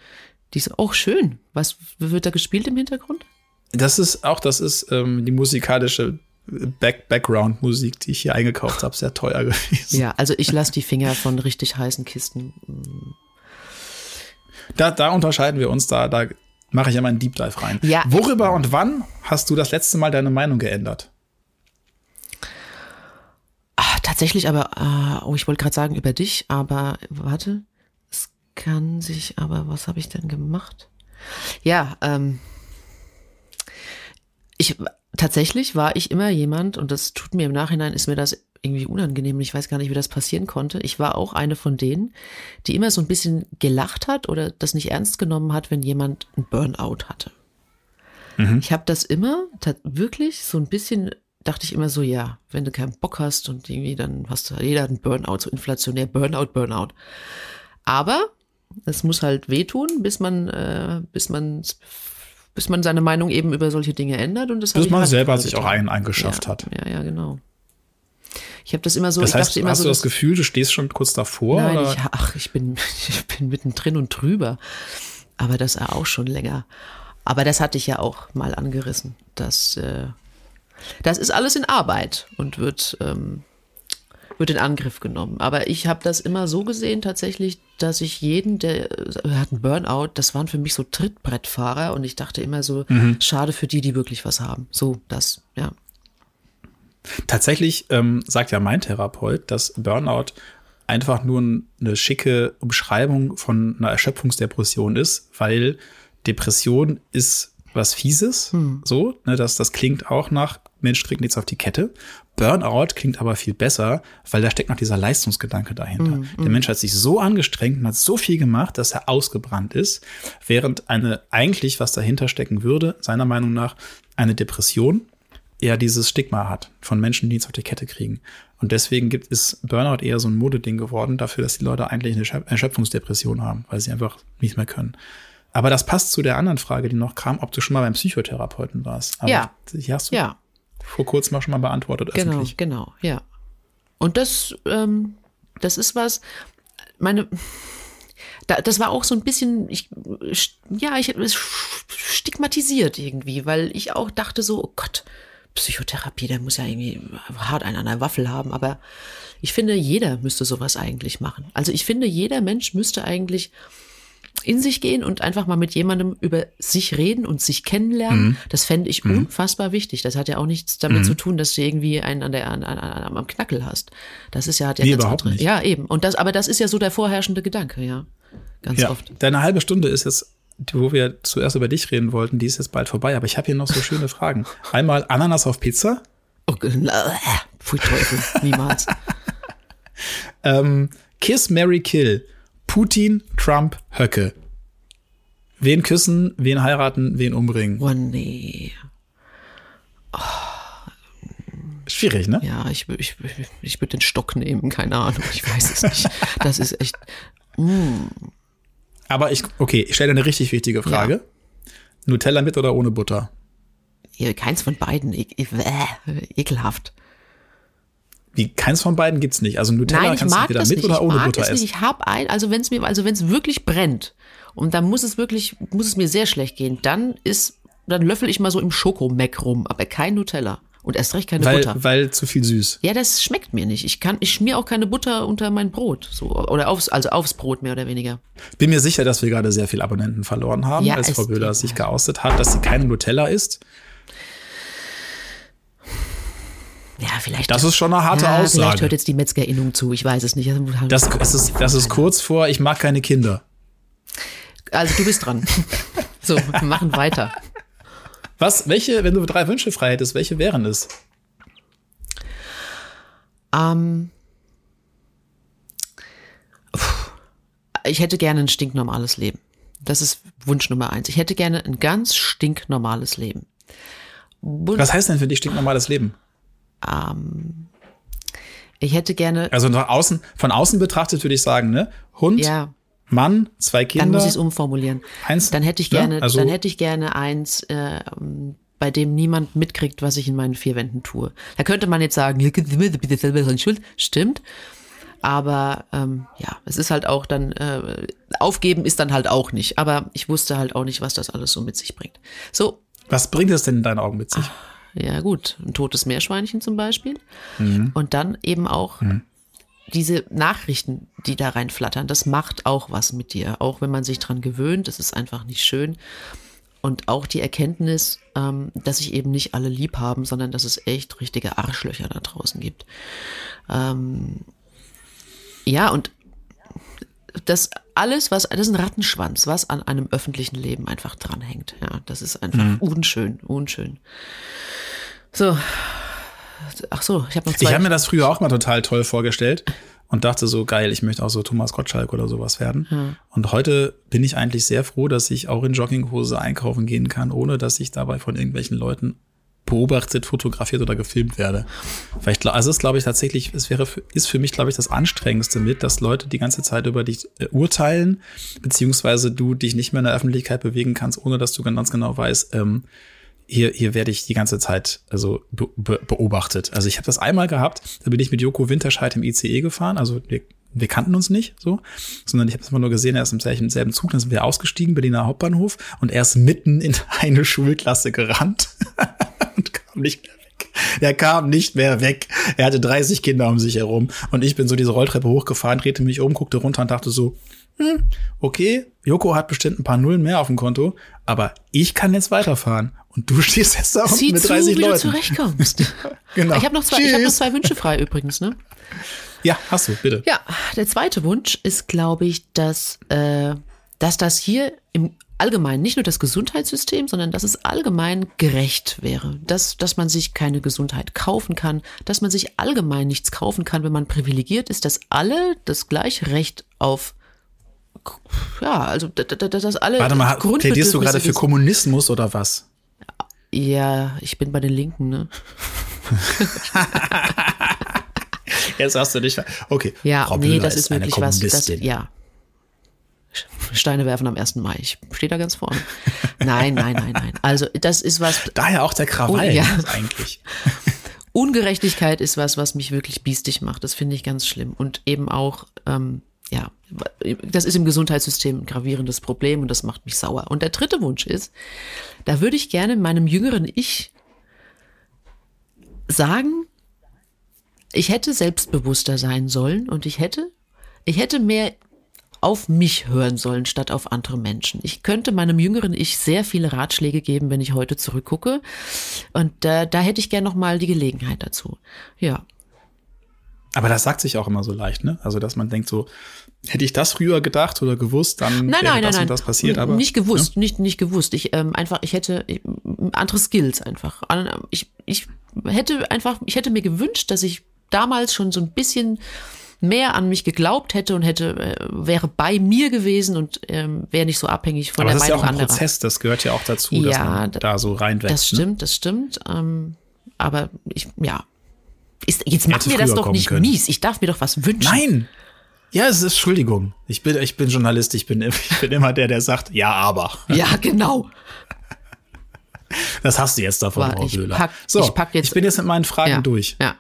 Die ist auch schön. Was wird da gespielt im Hintergrund? Das ist auch, das ist ähm, die musikalische Back Background-Musik, die ich hier eingekauft habe, sehr teuer gewesen. Ja, also ich lasse die Finger von richtig heißen Kisten. Da, da unterscheiden wir uns, da, da mache ich immer einen Deep Dive rein. Ja. Worüber und wann hast du das letzte Mal deine Meinung geändert? Ah, tatsächlich aber, ah, oh, ich wollte gerade sagen über dich, aber warte, es kann sich, aber was habe ich denn gemacht? Ja, ähm, ich tatsächlich war ich immer jemand und das tut mir im Nachhinein ist mir das irgendwie unangenehm. Ich weiß gar nicht, wie das passieren konnte. Ich war auch eine von denen, die immer so ein bisschen gelacht hat oder das nicht ernst genommen hat, wenn jemand ein Burnout hatte. Mhm. Ich habe das immer wirklich so ein bisschen dachte ich immer so, ja, wenn du keinen Bock hast und irgendwie, dann hast du, jeder hat einen Burnout, so inflationär, Burnout, Burnout. Aber es muss halt wehtun, bis man, äh, bis man, bis man seine Meinung eben über solche Dinge ändert und das bis man halt selber sich auch einen eingeschafft ja, hat. Ja, ja, genau. Ich habe das immer so. Das heißt, ich dachte immer hast so, du das Gefühl, du stehst schon kurz davor? Nein, oder? Ich, ach, ich bin, ich bin mittendrin und drüber. Aber das auch schon länger. Aber das hatte ich ja auch mal angerissen. Das, äh, das ist alles in Arbeit und wird, ähm, wird in Angriff genommen. Aber ich habe das immer so gesehen tatsächlich, dass ich jeden, der äh, hat einen Burnout, das waren für mich so Trittbrettfahrer und ich dachte immer so, mhm. schade für die, die wirklich was haben. So, das, ja. Tatsächlich ähm, sagt ja mein Therapeut, dass Burnout einfach nur eine schicke Umschreibung von einer Erschöpfungsdepression ist, weil Depression ist was Fieses, hm. so, ne, das, das klingt auch nach Mensch kriegt nichts auf die Kette. Burnout klingt aber viel besser, weil da steckt noch dieser Leistungsgedanke dahinter. Mm, Der Mensch hat sich so angestrengt und hat so viel gemacht, dass er ausgebrannt ist, während eine eigentlich, was dahinter stecken würde, seiner Meinung nach, eine Depression eher dieses Stigma hat von Menschen, die nichts auf die Kette kriegen. Und deswegen gibt es Burnout eher so ein Modeding geworden dafür, dass die Leute eigentlich eine Erschöpfungsdepression haben, weil sie einfach nicht mehr können. Aber das passt zu der anderen Frage, die noch kam, ob du schon mal beim Psychotherapeuten warst. Aber ja. Die hast du ja. Vor kurzem auch schon mal beantwortet genau, öffentlich. Genau, ja. Und das, ähm, das ist was, meine, da, das war auch so ein bisschen, ich, ja, ich stigmatisiert irgendwie, weil ich auch dachte so, oh Gott, Psychotherapie, der muss ja irgendwie hart einen an der Waffel haben, aber ich finde, jeder müsste sowas eigentlich machen. Also ich finde, jeder Mensch müsste eigentlich in sich gehen und einfach mal mit jemandem über sich reden und sich kennenlernen. Mhm. Das fände ich mhm. unfassbar wichtig. Das hat ja auch nichts damit mhm. zu tun, dass du irgendwie einen an der, an, an, an, am Knackel hast. Das ist ja, hat ja nee, ganz überhaupt andere. Nicht. Ja, eben. Und das, aber das ist ja so der vorherrschende Gedanke, ja. Ganz ja. oft. Deine halbe Stunde ist jetzt wo wir zuerst über dich reden wollten, die ist jetzt bald vorbei. Aber ich habe hier noch so schöne Fragen. Einmal Ananas auf Pizza. Oh, pfui Teufel, niemals. ähm, Kiss, Mary Kill. Putin, Trump, Höcke. Wen küssen, wen heiraten, wen umbringen? Oh nee. Oh. Schwierig, ne? Ja, ich, ich, ich würde den Stock nehmen, keine Ahnung, ich weiß es nicht. Das ist echt. Mm. Aber ich, okay, ich stelle eine richtig wichtige Frage. Ja. Nutella mit oder ohne Butter? Ja, keins von beiden. E e ekelhaft. Wie keins von beiden gibt's nicht. Also Nutella Nein, kannst du entweder mit nicht. oder ich ohne mag Butter es essen. Nicht. Ich habe ein, also wenn es mir, also wenn es wirklich brennt und dann muss es wirklich, muss es mir sehr schlecht gehen, dann ist, dann löffel ich mal so im Schokomeck rum, aber kein Nutella. Und erst recht keine weil, Butter. Weil zu viel süß. Ja, das schmeckt mir nicht. Ich kann, ich schmier auch keine Butter unter mein Brot. So, oder aufs, also aufs Brot mehr oder weniger. Bin mir sicher, dass wir gerade sehr viele Abonnenten verloren haben, Ja, als Frau Böhler sich geoustet hat, dass sie keine Nutella isst. Ja, vielleicht. Das ist schon eine harte ja, Vielleicht Aussage. hört jetzt die Metzgerinnung zu. Ich weiß es nicht. Das, das, ist, das ist kurz vor, ich mag keine Kinder. Also du bist dran. so, wir machen weiter. Was, welche, wenn du drei Wünsche frei hättest, welche wären es? Ähm, ich hätte gerne ein stinknormales Leben. Das ist Wunsch Nummer eins. Ich hätte gerne ein ganz stinknormales Leben. Wunsch, Was heißt denn für dich stinknormales Leben? Ähm, ich hätte gerne, Also nach außen, von außen betrachtet würde ich sagen, ne? Hund, ja, Mann, zwei dann Kinder. muss ich es umformulieren. eins, Dann hätte ich ne? gerne, Also, dann hätte ich gerne eins, äh, bei dem niemand mitkriegt, was ich in meinen vier Wänden tue. Da könnte man jetzt sagen, ja, bitte selber schuld. Stimmt. Aber ähm, ja, es ist halt auch dann, äh, aufgeben ist dann halt auch nicht. Aber ich wusste halt auch nicht, was das alles so mit sich bringt. So, was bringt es denn in deinen Augen mit sich? Ja gut, ein totes Meerschweinchen zum Beispiel. Und dann eben auch diese Nachrichten, die da reinflattern, das macht auch was mit dir. Auch wenn man sich dran gewöhnt, das ist einfach nicht schön. Und auch die Erkenntnis, ähm, dass sich eben nicht alle lieb haben, sondern dass es echt richtige Arschlöcher da draußen gibt. Ähm, ja, und das alles, was, das ist ein Rattenschwanz, was an einem öffentlichen Leben einfach dranhängt. Ja, das ist einfach unschön, unschön. So, ach so, ich habe noch zwei. Ich habe mir das früher auch mal total toll vorgestellt und dachte so, geil, ich möchte auch so Thomas Gottschalk oder sowas werden. Hm. Und heute bin ich eigentlich sehr froh, dass ich auch in Jogginghose einkaufen gehen kann, ohne dass ich dabei von irgendwelchen Leuten beobachtet, fotografiert oder gefilmt werde. Weil ich, also es glaube ich tatsächlich, es wäre, für- ist für mich glaube ich das anstrengendste mit, dass Leute die ganze Zeit über dich äh, urteilen, beziehungsweise du dich nicht mehr in der Öffentlichkeit bewegen kannst, ohne dass du ganz genau weißt, ähm, hier, hier werde ich die ganze Zeit also be be beobachtet. Also ich habe das einmal gehabt, da bin ich mit Joko Winterscheid im ICE gefahren, also wir, wir kannten uns nicht so, sondern ich habe es immer nur gesehen, er ist im selben, Zug, dann sind wir ausgestiegen, Berliner Hauptbahnhof und er ist mitten in eine Schulklasse gerannt und kam nicht mehr weg. Er kam nicht mehr weg. Er hatte 30 Kinder um sich herum und ich bin so diese Rolltreppe hochgefahren, drehte mich um, guckte runter und dachte so, hm, okay, Joko hat bestimmt ein paar Nullen mehr auf dem Konto, aber ich kann jetzt weiterfahren. Und du stehst jetzt da Sieh mit zu, 30 wie du Leuten. zurechtkommst. Genau. Ich habe noch, zwei- ich hab noch zwei Wünsche frei übrigens, ne? Ja, hast du, bitte. Ja, der zweite Wunsch ist, glaube ich, dass, äh, dass das hier im Allgemeinen, nicht nur das Gesundheitssystem, sondern dass es allgemein gerecht wäre. Dass, dass man sich keine Gesundheit kaufen kann, dass man sich allgemein nichts kaufen kann, wenn man privilegiert ist, dass alle das gleiche Recht auf ja, also da- da- da- dass alle Warte mal, plädierst du gerade für Kommunismus oder was? Ja, ich bin bei den Linken, ne? Jetzt hast du dich. Okay. Ja, Frau nee, das ist wirklich was. Das, ja. Steine werfen am 1. Mai. Ich stehe da ganz vorne. Nein, nein, nein, nein. Also, das ist was. Daher auch der Krawall Oh, ja. eigentlich. Ungerechtigkeit ist was, was mich wirklich biestig macht. Das finde ich ganz schlimm. Und eben auch, ähm, ja, das ist im Gesundheitssystem ein gravierendes Problem und das macht mich sauer. Und der dritte Wunsch ist, da würde ich gerne meinem jüngeren Ich sagen, ich hätte selbstbewusster sein sollen und ich hätte, ich hätte mehr auf mich hören sollen statt auf andere Menschen. Ich könnte meinem jüngeren Ich sehr viele Ratschläge geben, wenn ich heute zurückgucke. Und äh, da hätte ich gern noch mal die Gelegenheit dazu. Ja, Aber das sagt sich auch immer so leicht, ne? Also, dass man denkt so, hätte ich das früher gedacht oder gewusst, dann nein, wäre nein, das nein, nein. und das passiert. Aber nicht gewusst, nicht nicht gewusst. Ich ähm, einfach, ich hätte ich, andere Skills einfach. Ich ich hätte einfach, ich hätte mir gewünscht, dass ich damals schon so ein bisschen mehr an mich geglaubt hätte und hätte äh, wäre bei mir gewesen und ähm, wäre nicht so abhängig von aber der das ist ja Meinung auch ein anderer. Prozess, das gehört ja auch dazu, dass Ja, man da- so reinwächst. Das Ne? stimmt, das stimmt. Ähm, aber ich, ja. Ist, jetzt mach Hätte mir das doch nicht können. mies. Ich darf mir doch was wünschen. Nein! Ja, es ist Entschuldigung. Ich bin, ich bin Journalist, ich bin, ich bin immer der, der sagt, ja, aber. Ja, genau. Das hast du jetzt davon, Warte, Frau ich Böhler. pack- so, ich pack jetzt- ich bin jetzt mit meinen Fragen Ja. durch. Ja.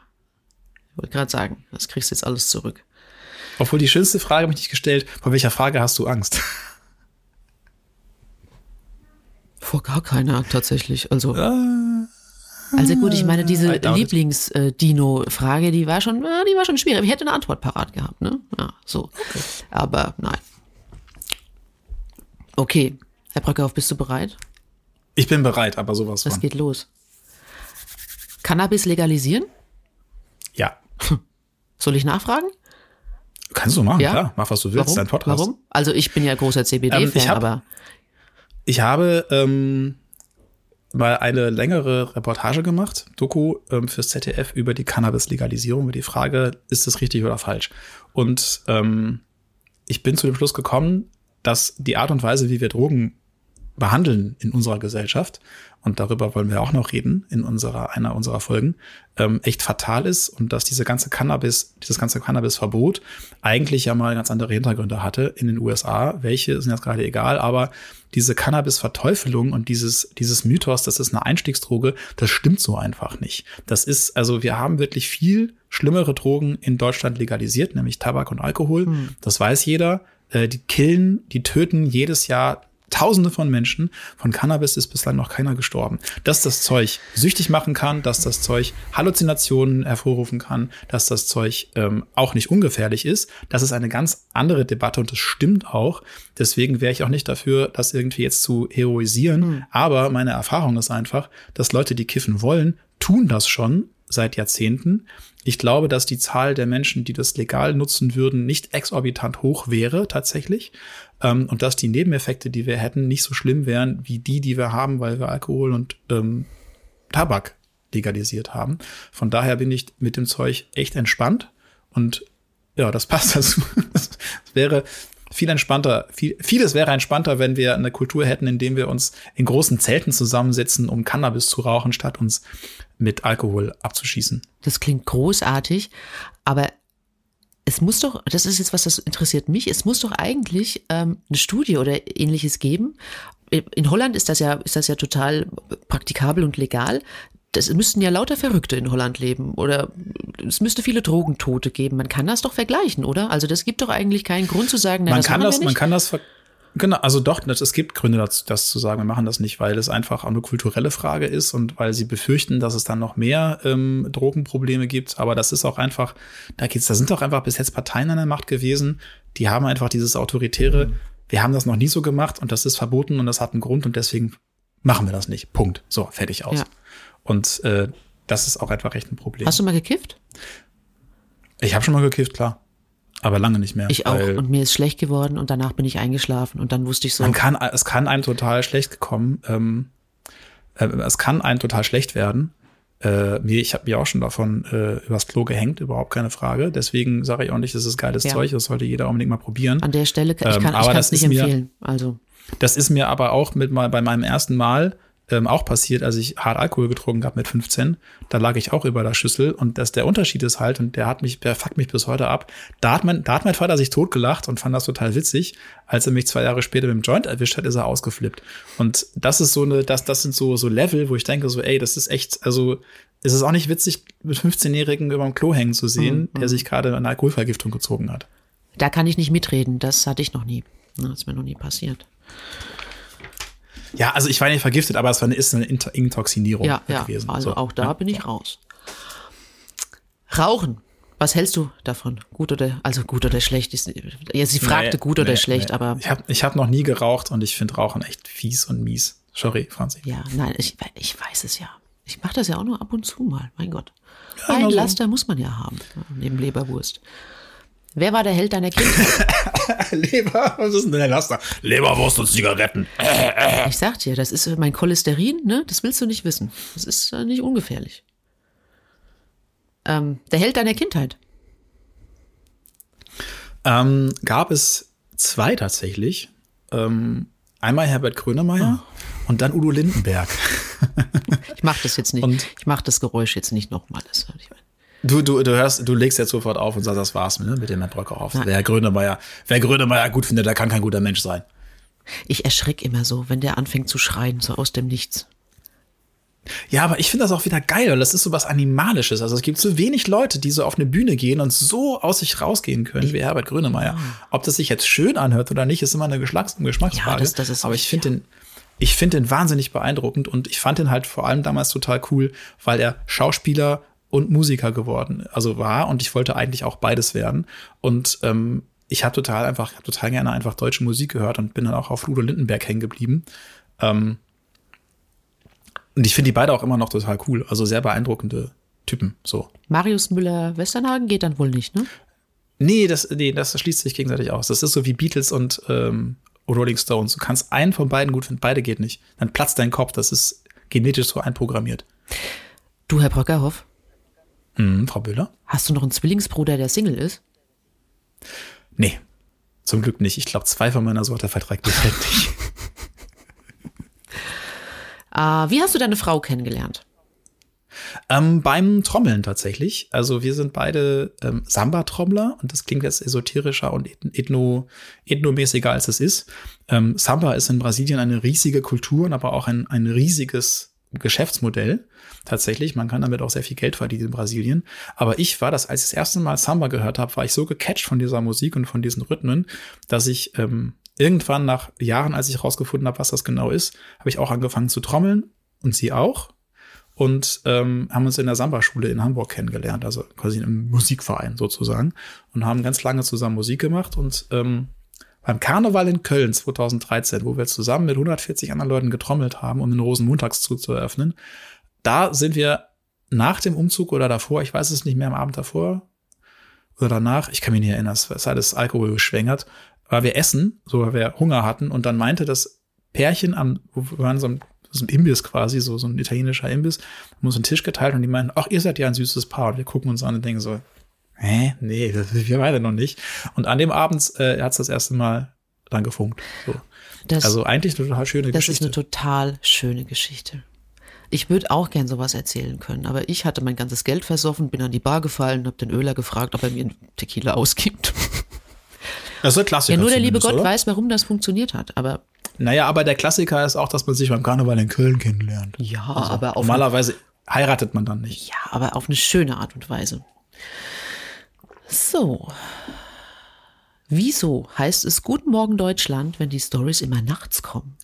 Ich wollte gerade sagen, das kriegst du jetzt alles zurück. Obwohl die schönste Frage habe ich nicht gestellt. Vor welcher Frage hast du Angst? Vor gar keiner tatsächlich. Also, Äh, also gut, ich meine, diese. Lieblings-Dino-Frage, die war schon, äh, die war schon schwierig. Ich hätte eine Antwort parat gehabt, ne? Ja, so. Aber nein. Okay. Herr Bröckhoff, bist du bereit? Ich bin bereit, aber sowas von. geht los. Cannabis legalisieren? Soll ich nachfragen? Kannst du machen, Ja? klar. Mach, was du willst, Warum? dein Podcast. Warum? Also ich bin ja großer Ähm, CBD-Fan, hab- aber Ich habe ähm, mal eine längere Reportage gemacht, Doku ähm, fürs ZDF über die Cannabis-Legalisierung, über die Frage, ist das richtig oder falsch? Und ähm, ich bin zu dem Schluss gekommen, dass die Art und Weise, wie wir Drogen behandeln in unserer Gesellschaft, und darüber wollen wir auch noch reden in unserer, einer unserer Folgen, ähm, echt fatal ist und dass diese ganze Cannabis, dieses ganze Cannabis-Verbot eigentlich ja mal ganz andere Hintergründe hatte in den USA. Welche sind jetzt gerade egal, aber diese Cannabis-Verteufelung und dieses, dieses Mythos, das ist eine Einstiegsdroge, das stimmt so einfach nicht. Das ist, also wir haben wirklich viel schlimmere Drogen in Deutschland legalisiert, nämlich Tabak und Alkohol. Das weiß jeder. Äh, die killen, die töten jedes Jahr Tausende von Menschen. Von Cannabis ist bislang noch keiner gestorben. Dass das Zeug süchtig machen kann, dass das Zeug Halluzinationen hervorrufen kann, dass das Zeug ähm, auch nicht ungefährlich ist, das ist eine ganz andere Debatte und das stimmt auch. Deswegen wäre ich auch nicht dafür, das irgendwie jetzt zu heroisieren. Aber meine Erfahrung ist einfach, dass Leute, die kiffen wollen, tun das schon seit Jahrzehnten. Ich glaube, dass die Zahl der Menschen, die das legal nutzen würden, nicht exorbitant hoch wäre tatsächlich. Ähm, und dass die Nebeneffekte, die wir hätten, nicht so schlimm wären wie die, die wir haben, weil wir Alkohol und ähm, Tabak legalisiert haben. Von daher bin ich mit dem Zeug echt entspannt und ja, das passt dazu. Das wäre viel entspannter, viel, vieles wäre entspannter, wenn wir eine Kultur hätten, in dem wir uns in großen Zelten zusammensetzen, um Cannabis zu rauchen, statt uns mit Alkohol abzuschießen. Das klingt großartig, aber es muss doch, das ist jetzt was, das interessiert mich, es muss doch eigentlich ähm, eine Studie oder ähnliches geben. In Holland ist das ja, ist das ja total praktikabel und legal. Das müssten ja lauter Verrückte in Holland leben oder es müsste viele Drogentote geben. Man kann das doch vergleichen, oder? Also das gibt doch eigentlich keinen Grund zu sagen, nein, man das kann das, man kann das Genau, also doch, das, es gibt Gründe dazu, das zu sagen, wir machen das nicht, weil es einfach auch eine kulturelle Frage ist und weil sie befürchten, dass es dann noch mehr ähm, Drogenprobleme gibt. Aber das ist auch einfach, da geht's, da sind doch einfach bis jetzt Parteien an der Macht gewesen, die haben einfach dieses autoritäre, wir haben das noch nie so gemacht und das ist verboten und das hat einen Grund und deswegen machen wir das nicht. Punkt. So, fertig aus. Ja. Und äh, das ist auch einfach echt ein Problem. Hast du mal gekifft? Ich habe schon mal gekifft, klar. Aber lange nicht mehr. Ich auch. Und mir ist schlecht geworden und danach bin ich eingeschlafen und dann wusste ich so. Man kann, es kann einem total schlecht kommen. Ähm, äh, es kann einem total schlecht werden. Äh, ich habe mir auch schon davon äh, übers Klo gehängt, überhaupt keine Frage. Deswegen sage ich auch nicht, das ist geiles ja. Zeug, das sollte jeder unbedingt mal probieren. An der Stelle, ich kann es ähm, nicht empfehlen. Mir, also. Das ist mir aber auch mit mal bei meinem ersten Mal ähm, auch passiert, als ich hart Alkohol getrunken habe mit 15. Da lag ich auch über der Schüssel und das, der Unterschied ist halt, und der hat mich, der fuckt mich bis heute ab. Da hat mein, da hat mein Vater sich totgelacht und fand das total witzig. Als er mich zwei Jahre später mit dem Joint erwischt hat, ist er ausgeflippt. Und das ist so eine, das, das sind so, so Level, wo ich denke so, ey, das ist echt, also, es ist auch nicht witzig, mit 15-Jährigen über dem Klo hängen zu sehen, mhm. der sich gerade eine Alkoholvergiftung gezogen hat. Da kann ich nicht mitreden, das hatte ich noch nie. Das ist mir noch nie passiert. Ja, also ich war nicht vergiftet, aber es war eine, ist eine Intoxinierung ja, ja, gewesen. Also so. auch da ja. bin ich raus. Rauchen. Was hältst du davon? Gut oder also gut oder schlecht? Ist, ja, sie fragte nee, gut oder nee, schlecht, nee. aber ich habe ich hab noch nie geraucht und ich finde Rauchen echt fies und mies. Sorry, Franzi. Ja, nein, ich, ich weiß es ja. Ich mache das ja auch nur ab und zu mal. Mein Gott, ja, ein. Laster muss man ja haben neben Leberwurst. Wer war der Held deiner Kindheit? Leber, was ist denn der Laster? Leberwurst und Zigaretten. ich sag dir, das ist mein Cholesterin, ne? Das willst du nicht wissen. Das ist nicht ungefährlich. Ähm, der Held deiner Kindheit. Ähm, gab es zwei tatsächlich. Ähm, einmal Herbert Grönemeyer oh. und dann Udo Lindenberg. ich mach das jetzt nicht. Und ich mach das Geräusch jetzt nicht nochmal. Das, ich mein, Du, du, du hörst, du legst jetzt sofort auf und sagst, das war's ne, mit dem Herrn Bröcker Wer Grönemeyer, wer Grönemeyer gut findet, der kann kein guter Mensch sein. Ich erschrick immer so, wenn der anfängt zu schreien, so aus dem Nichts. Ja, aber ich finde das auch wieder geil, weil das ist so was Animalisches. Also es gibt so wenig Leute, die so auf eine Bühne gehen und so aus sich rausgehen können wie Herbert Grönemeyer. Ob das sich jetzt schön anhört oder nicht, ist immer eine Geschmacks Geschmacksfrage. Ja, das, das ist aber ich finde den, ich finde den wahnsinnig beeindruckend und ich fand den halt vor allem damals total cool, weil er Schauspieler und Musiker geworden, also war und ich wollte eigentlich auch beides werden und ähm, ich habe total einfach, hab total gerne einfach deutsche Musik gehört und bin dann auch auf Ludo Lindenberg hängen geblieben. Ähm, und ich finde die beide auch immer noch total cool, also sehr beeindruckende Typen, so. Marius Müller-Westernhagen geht dann wohl nicht, ne? Nee, das, nee, das schließt sich gegenseitig aus. Das ist so wie Beatles und ähm, Rolling Stones. Du kannst einen von beiden gut finden, beide geht nicht. Dann platzt dein Kopf, das ist genetisch so einprogrammiert. Du, Herr Brockerhoff, Mhm, Frau Böhler? Hast du noch einen Zwillingsbruder, der Single ist? Nee, zum Glück nicht. Ich glaube, zwei von meiner Sorte verträgt dich halt nicht. uh, wie hast du deine Frau kennengelernt? Ähm, beim Trommeln tatsächlich. Also wir sind beide ähm, Samba-Trommler und das klingt jetzt esoterischer und ethno, ethnomäßiger als es ist. Ähm, Samba ist in Brasilien eine riesige Kultur und aber auch ein, ein riesiges Geschäftsmodell. Tatsächlich, man kann damit auch sehr viel Geld verdienen in Brasilien. Aber ich war das, als ich das erste Mal Samba gehört habe, war ich so gecatcht von dieser Musik und von diesen Rhythmen, dass ich ähm, irgendwann nach Jahren, als ich herausgefunden habe, was das genau ist, habe ich auch angefangen zu trommeln und sie auch. Und ähm, haben uns in der Samba-Schule in Hamburg kennengelernt, also quasi im Musikverein sozusagen. Und haben ganz lange zusammen Musik gemacht und ähm, beim Karneval in Köln 2013, wo wir zusammen mit 140 anderen Leuten getrommelt haben, um den Rosenmontagszug zu eröffnen, da sind wir nach dem Umzug oder davor, ich weiß es nicht mehr, am Abend davor oder danach, ich kann mich nicht erinnern, es sei das Alkohol geschwängert, weil wir essen, so weil wir Hunger hatten und dann meinte das Pärchen am, wir waren so, so ein Imbiss quasi, so, so ein italienischer Imbiss, haben uns einen Tisch geteilt und die meinen, ach, ihr seid ja ein süßes Paar. Und wir gucken uns an und denken so, hä? Nee, das, wir beide noch nicht. Und an dem Abend äh, hat es das erste Mal dann gefunkt. So. Das, also eigentlich eine total schöne das Geschichte. ist eine total schöne Geschichte. Ich würde auch gern sowas erzählen können, aber ich hatte mein ganzes Geld versoffen, bin an die Bar gefallen, habe den Öler gefragt, ob er mir einen Tequila ausgibt. das ist ein Klassiker. Ja, nur der liebe Gott oder? weiß, warum das funktioniert hat. Aber Naja, aber der Klassiker ist auch, dass man sich beim Karneval in Köln kennenlernt. ja, aber auf Normalerweise heiratet man dann nicht. Ja, aber auf eine schöne Art und Weise. So. Wieso heißt es Guten Morgen Deutschland, wenn die Stories immer nachts kommen?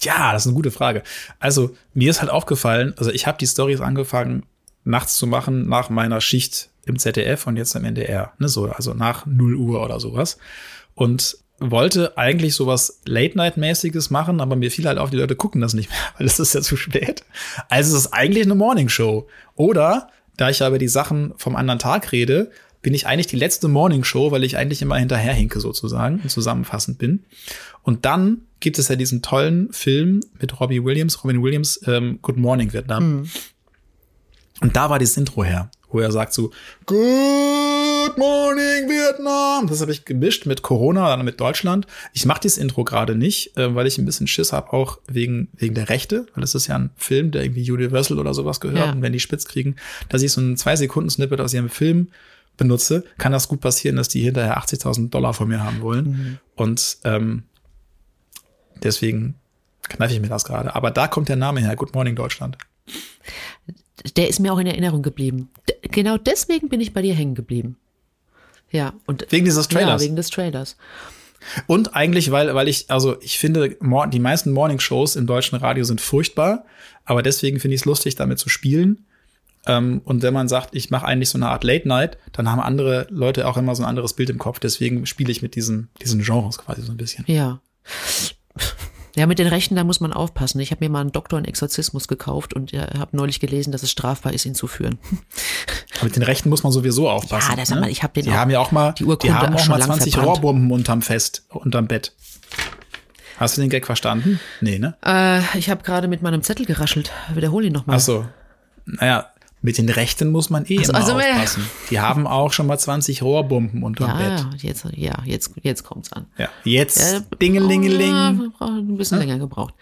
Ja, das ist eine gute Frage. Also mir ist halt aufgefallen, also ich habe die Stories angefangen nachts zu machen nach meiner Schicht im ZDF und jetzt im NDR, ne, so also nach 0 Uhr oder sowas und wollte eigentlich sowas Late-Night-mäßiges machen, aber mir fiel halt auf, die Leute gucken das nicht mehr, weil es ist ja zu spät. Also es ist eigentlich eine Morning-Show. Oder, da ich ja über die Sachen vom anderen Tag rede, bin ich eigentlich die letzte Morning-Show, weil ich eigentlich immer hinterherhinke sozusagen und zusammenfassend bin. Und dann gibt es ja diesen tollen Film mit Robbie Williams, Robin Williams, ähm, Good Morning Vietnam. Und da war dieses Intro her, wo er sagt so, Good Morning Vietnam. Das habe ich gemischt mit Corona, dann mit Deutschland. Ich mache dieses Intro gerade nicht, äh, weil ich ein bisschen Schiss habe, auch wegen, wegen der Rechte, weil es ist ja ein Film, der irgendwie Universal oder sowas gehört. Ja. Und wenn die spitz kriegen, dass ich so ein zwei Sekunden Snippet aus ihrem Film benutze, kann das gut passieren, dass die hinterher 80.000 Dollar von mir haben wollen. Und ähm, deswegen kneife ich mir das gerade. Aber da kommt der Name her, Good Morning Deutschland. Der ist mir auch in Erinnerung geblieben. D genau deswegen bin ich bei dir hängen geblieben. Ja, und Wegen dieses ja, Trailers. wegen des Trailers. Und eigentlich, weil, weil ich, also ich finde, die meisten Morning-Shows im deutschen Radio sind furchtbar, aber deswegen finde ich es lustig, damit zu spielen. Ähm, und wenn man sagt, ich mache eigentlich so eine Art Late Night, dann haben andere Leute auch immer so ein anderes Bild im Kopf. Deswegen spiele ich mit diesen, diesen Genres quasi so ein bisschen. Ja. Ja, mit den Rechten, da muss man aufpassen. Ich habe mir mal einen Doktor in Exorzismus gekauft und ja, habe neulich gelesen, dass es strafbar ist, ihn zu führen. Aber mit den Rechten muss man sowieso aufpassen. Ja, das ne? mal, ich hab den Die auch- haben ja auch mal, die Urkunde die haben auch auch mal lang 20 verbrannt. Rohrbomben unterm Fest, unterm Bett. Hast du den Gag verstanden? Nee, ne? Äh, ich habe gerade mit meinem Zettel geraschelt. Wiederhole ihn nochmal. Ach so. Naja, mit den Rechten muss man eh so, immer also, aufpassen. Die haben auch schon mal 20 Rohrbomben unterm Ja, Bett. ja, jetzt, ja, jetzt, jetzt kommt's an. Ja. Jetzt Äh, Dingelingeling. Ja, wir brauchen ein bisschen länger gebraucht.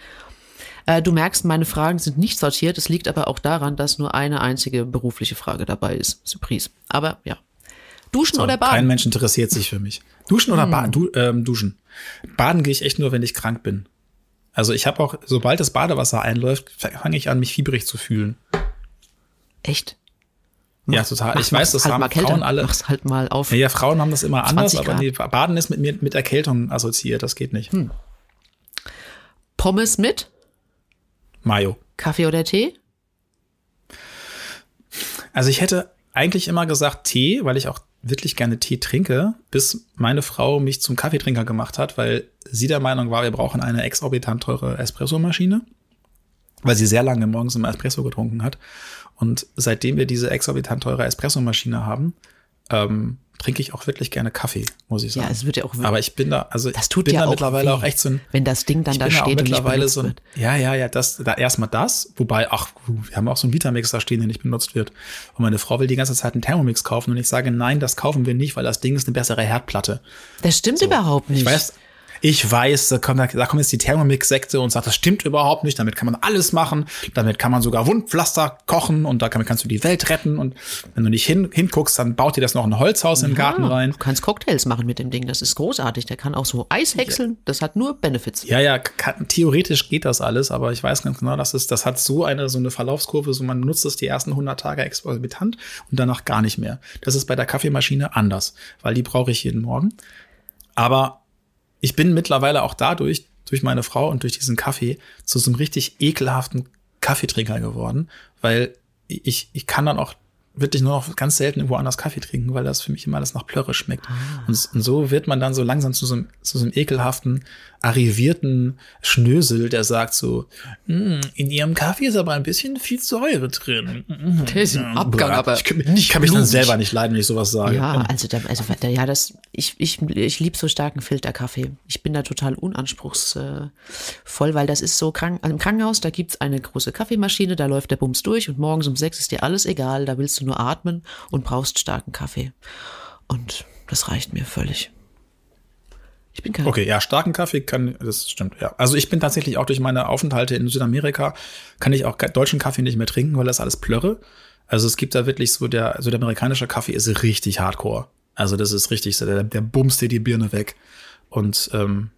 Äh, du merkst, meine Fragen sind nicht sortiert. Es liegt aber auch daran, dass nur eine einzige berufliche Frage dabei ist. Surprise. Aber ja. Duschen oder Kein Baden? Mensch interessiert sich für mich. Duschen oder baden? Du, ähm, duschen. Baden gehe ich echt nur, wenn ich krank bin. Also ich habe auch, sobald das Badewasser einläuft, fange ich an, mich fiebrig zu fühlen. Echt? ja, total. Mach- ich weiß, mach's das halt haben mal kälter. Frauen alle. Mach's halt mal auf. Ja, ja, Frauen haben das immer anders, 20 aber nee, Baden ist mit mir mit Erkältung assoziiert. Das geht nicht. Hm. Pommes mit Mayo. Kaffee oder Tee? Also ich hätte eigentlich immer gesagt Tee, weil ich auch wirklich gerne Tee trinke, bis meine Frau mich zum Kaffeetrinker gemacht hat, weil sie der Meinung war, wir brauchen eine exorbitant teure Espressomaschine, weil sie sehr lange morgens immer Espresso getrunken hat. Und seitdem wir diese exorbitant teure Espressomaschine haben, ähm, trinke ich auch wirklich gerne Kaffee, muss ich sagen. Ja, es wird ja auch Aber ich bin da, also Das ich tut bin ja da auch mittlerweile weh, auch echt so ein wenn das Ding dann ich da bin steht und nicht mittlerweile benutzt so ein, ja, ja, ja, das, da erstmal das, wobei, ach, wir haben auch so einen Vitamix da stehen, der nicht benutzt wird. Und meine Frau will die ganze Zeit einen Thermomix kaufen und ich sage, nein, das kaufen wir nicht, weil das Ding ist eine bessere Herdplatte. Das stimmt überhaupt nicht. Ich weiß, ich weiß, da kommt, da kommt jetzt die Thermomix-Sekte und sagt, das stimmt überhaupt nicht, damit kann man alles machen, damit kann man sogar Wundpflaster kochen und da kannst du die Welt retten und wenn du nicht hin, hinguckst, dann baut dir das noch ein Holzhaus im Garten rein. Du kannst Cocktails machen mit dem Ding, das ist großartig. Der kann auch so Eis häckseln, das hat nur Benefits. Ja, ja, kann, theoretisch geht das alles, aber ich weiß ganz genau, dass es, das hat so eine, so eine Verlaufskurve, so man nutzt es die ersten 100 Tage exorbitant und danach gar nicht mehr. Das ist bei der Kaffeemaschine anders, weil die brauche ich jeden Morgen. Aber ich bin mittlerweile auch dadurch, durch meine Frau und durch diesen Kaffee, zu so einem richtig ekelhaften Kaffeetrinker geworden, weil ich, ich kann dann auch wirklich nur noch ganz selten irgendwo anders Kaffee trinken, weil das für mich immer alles nach Plörre schmeckt. Und, und so wird man dann so langsam zu so einem, zu so einem ekelhaften, arrivierten Schnösel, der sagt so, "Mm, in ihrem Kaffee ist aber ein bisschen viel Säure drin. Der ist im Abgang, aber ich kann, ich kann mich dann selber nicht leiden, wenn ich sowas sage. Ja, also, da, also da- ja, das ich, ich, ich liebe so starken Filterkaffee. Ich bin da total unanspruchsvoll, weil das ist so krank. Im Krankenhaus, da gibt's eine große Kaffeemaschine, da läuft der Bums durch und morgens um sechs ist dir alles egal, da willst du nur atmen und brauchst starken Kaffee. Und das reicht mir völlig. Ich bin kein Okay, ja, starken Kaffee kann, das stimmt, ja. Also ich bin tatsächlich auch durch meine Aufenthalte in Südamerika, kann ich auch deutschen Kaffee nicht mehr trinken, weil das alles plörre. Also es gibt da wirklich so, der südamerikanische Kaffee ist richtig hardcore. Also das ist richtig, der, der bumst dir die Birne weg. Und ähm,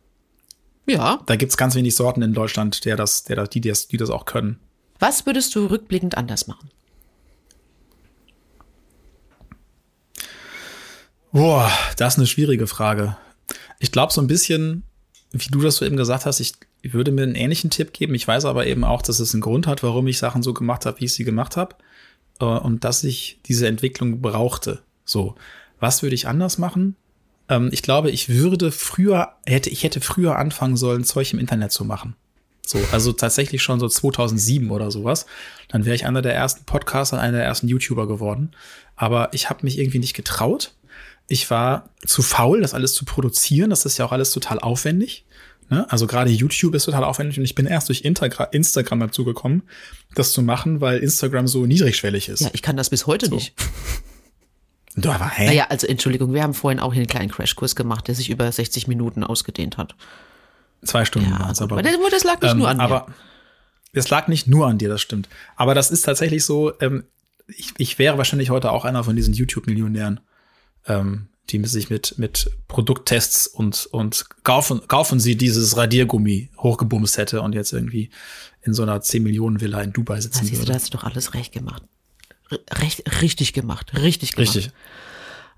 ja. Da gibt's ganz wenig Sorten in Deutschland, der das, der, die, die, das, die das auch können. Was würdest du rückblickend anders machen? Boah, das ist eine schwierige Frage. Ich glaube so ein bisschen, wie du das so eben gesagt hast, ich, würde mir einen ähnlichen Tipp geben. Ich weiß aber eben auch, dass es einen Grund hat, warum ich Sachen so gemacht habe, wie ich sie gemacht habe. Äh, und dass ich diese Entwicklung brauchte. So, was würde ich anders machen? Ähm, ich glaube, ich würde früher, hätte, ich hätte früher anfangen sollen, Zeug im Internet zu machen. So, also tatsächlich schon so 2007 oder sowas. Dann wäre ich einer der ersten Podcaster, einer der ersten YouTuber geworden. Aber ich habe mich irgendwie nicht getraut ich war zu faul, das alles zu produzieren. Das ist ja auch alles total aufwendig. Ne? Also gerade YouTube ist total aufwendig und ich bin erst durch Integra Instagram dazu gekommen, das zu machen, weil Instagram so niedrigschwellig ist. Ja, ich kann das bis heute so. nicht. Du, aber, hä? Naja, also Entschuldigung, wir haben vorhin auch hier einen kleinen Crashkurs gemacht, der sich über 60 Minuten ausgedehnt hat. Zwei Stunden ja, also, aber. Das lag nicht ähm, nur an aber mir. Es lag nicht nur an dir, das stimmt. Aber das ist tatsächlich so, ähm, ich, ich wäre wahrscheinlich heute auch einer von diesen YouTube-Millionären ähm, die sich mit, mit Produkttests und, und kaufen, kaufen sie dieses Radiergummi hochgebumst hätte und jetzt irgendwie in so einer 10 Millionen Villa in Dubai sitzen würde. Du, da hast du doch alles recht gemacht. Recht, richtig gemacht. Richtig gemacht. Richtig.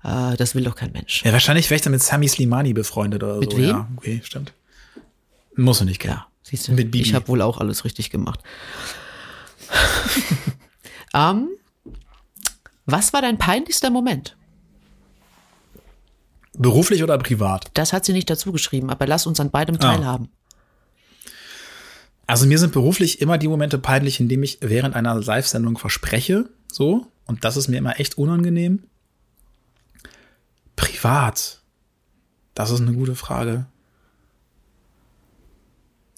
Äh, das will doch kein Mensch. Ja, wahrscheinlich wäre ich dann mit Sami Slimani befreundet oder mit so. Wem? Ja, okay, stimmt. Muss er nicht kennen. Ja, siehst du. Mit Bibi. Ich habe wohl auch alles richtig gemacht. um, was war dein peinlichster Moment? Beruflich oder privat? Das hat sie nicht dazu geschrieben, aber lass uns an beidem ah. teilhaben. Also mir sind beruflich immer die Momente peinlich, in denen ich während einer Live-Sendung verspreche, so. Und das ist mir immer echt unangenehm. Privat. Das ist eine gute Frage.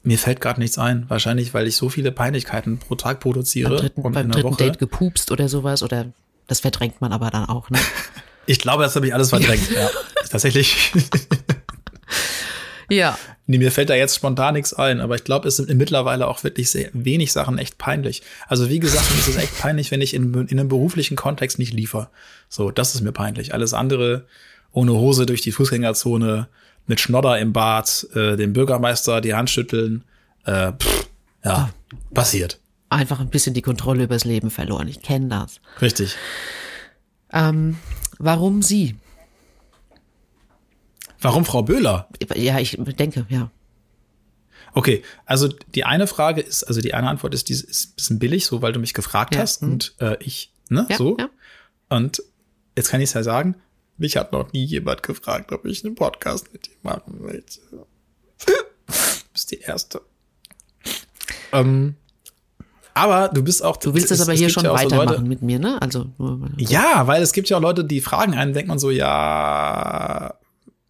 Mir fällt gerade nichts ein. Wahrscheinlich, weil ich so viele Peinlichkeiten pro Tag produziere. Beim dritten, und beim dritten Woche. Date gepupst oder sowas. Oder das verdrängt man aber dann auch, ne? Ich glaube, das habe ich alles verdrängt. ja, tatsächlich. ja. Nee, mir fällt da jetzt spontan nichts ein, aber ich glaube, es sind mittlerweile auch wirklich sehr wenig Sachen echt peinlich. Also wie gesagt, mir ist es echt peinlich, wenn ich in, in einem beruflichen Kontext nicht liefere. So, das ist mir peinlich. Alles andere ohne Hose durch die Fußgängerzone, mit Schnodder im Bad, äh, dem Bürgermeister die Hand schütteln. Äh, pff, ja, passiert. Einfach ein bisschen die Kontrolle übers Leben verloren. Ich kenne das. Richtig. Ähm, Warum sie? Warum Frau Böhler? Ja, ich denke, ja. Okay, also die eine Frage ist, also die eine Antwort ist, die ist ein bisschen billig, so weil du mich gefragt ja. hast mhm. und äh, ich, ne, ja, so. Ja. Und jetzt kann ich es ja sagen, mich hat noch nie jemand gefragt, ob ich einen Podcast mit dir machen möchte. du bist die erste. Ähm, aber du bist auch. Du willst das aber hier schon ja weitermachen so mit mir, ne? Also. Ja, weil es gibt ja auch Leute, die fragen einen, denkt man so, ja,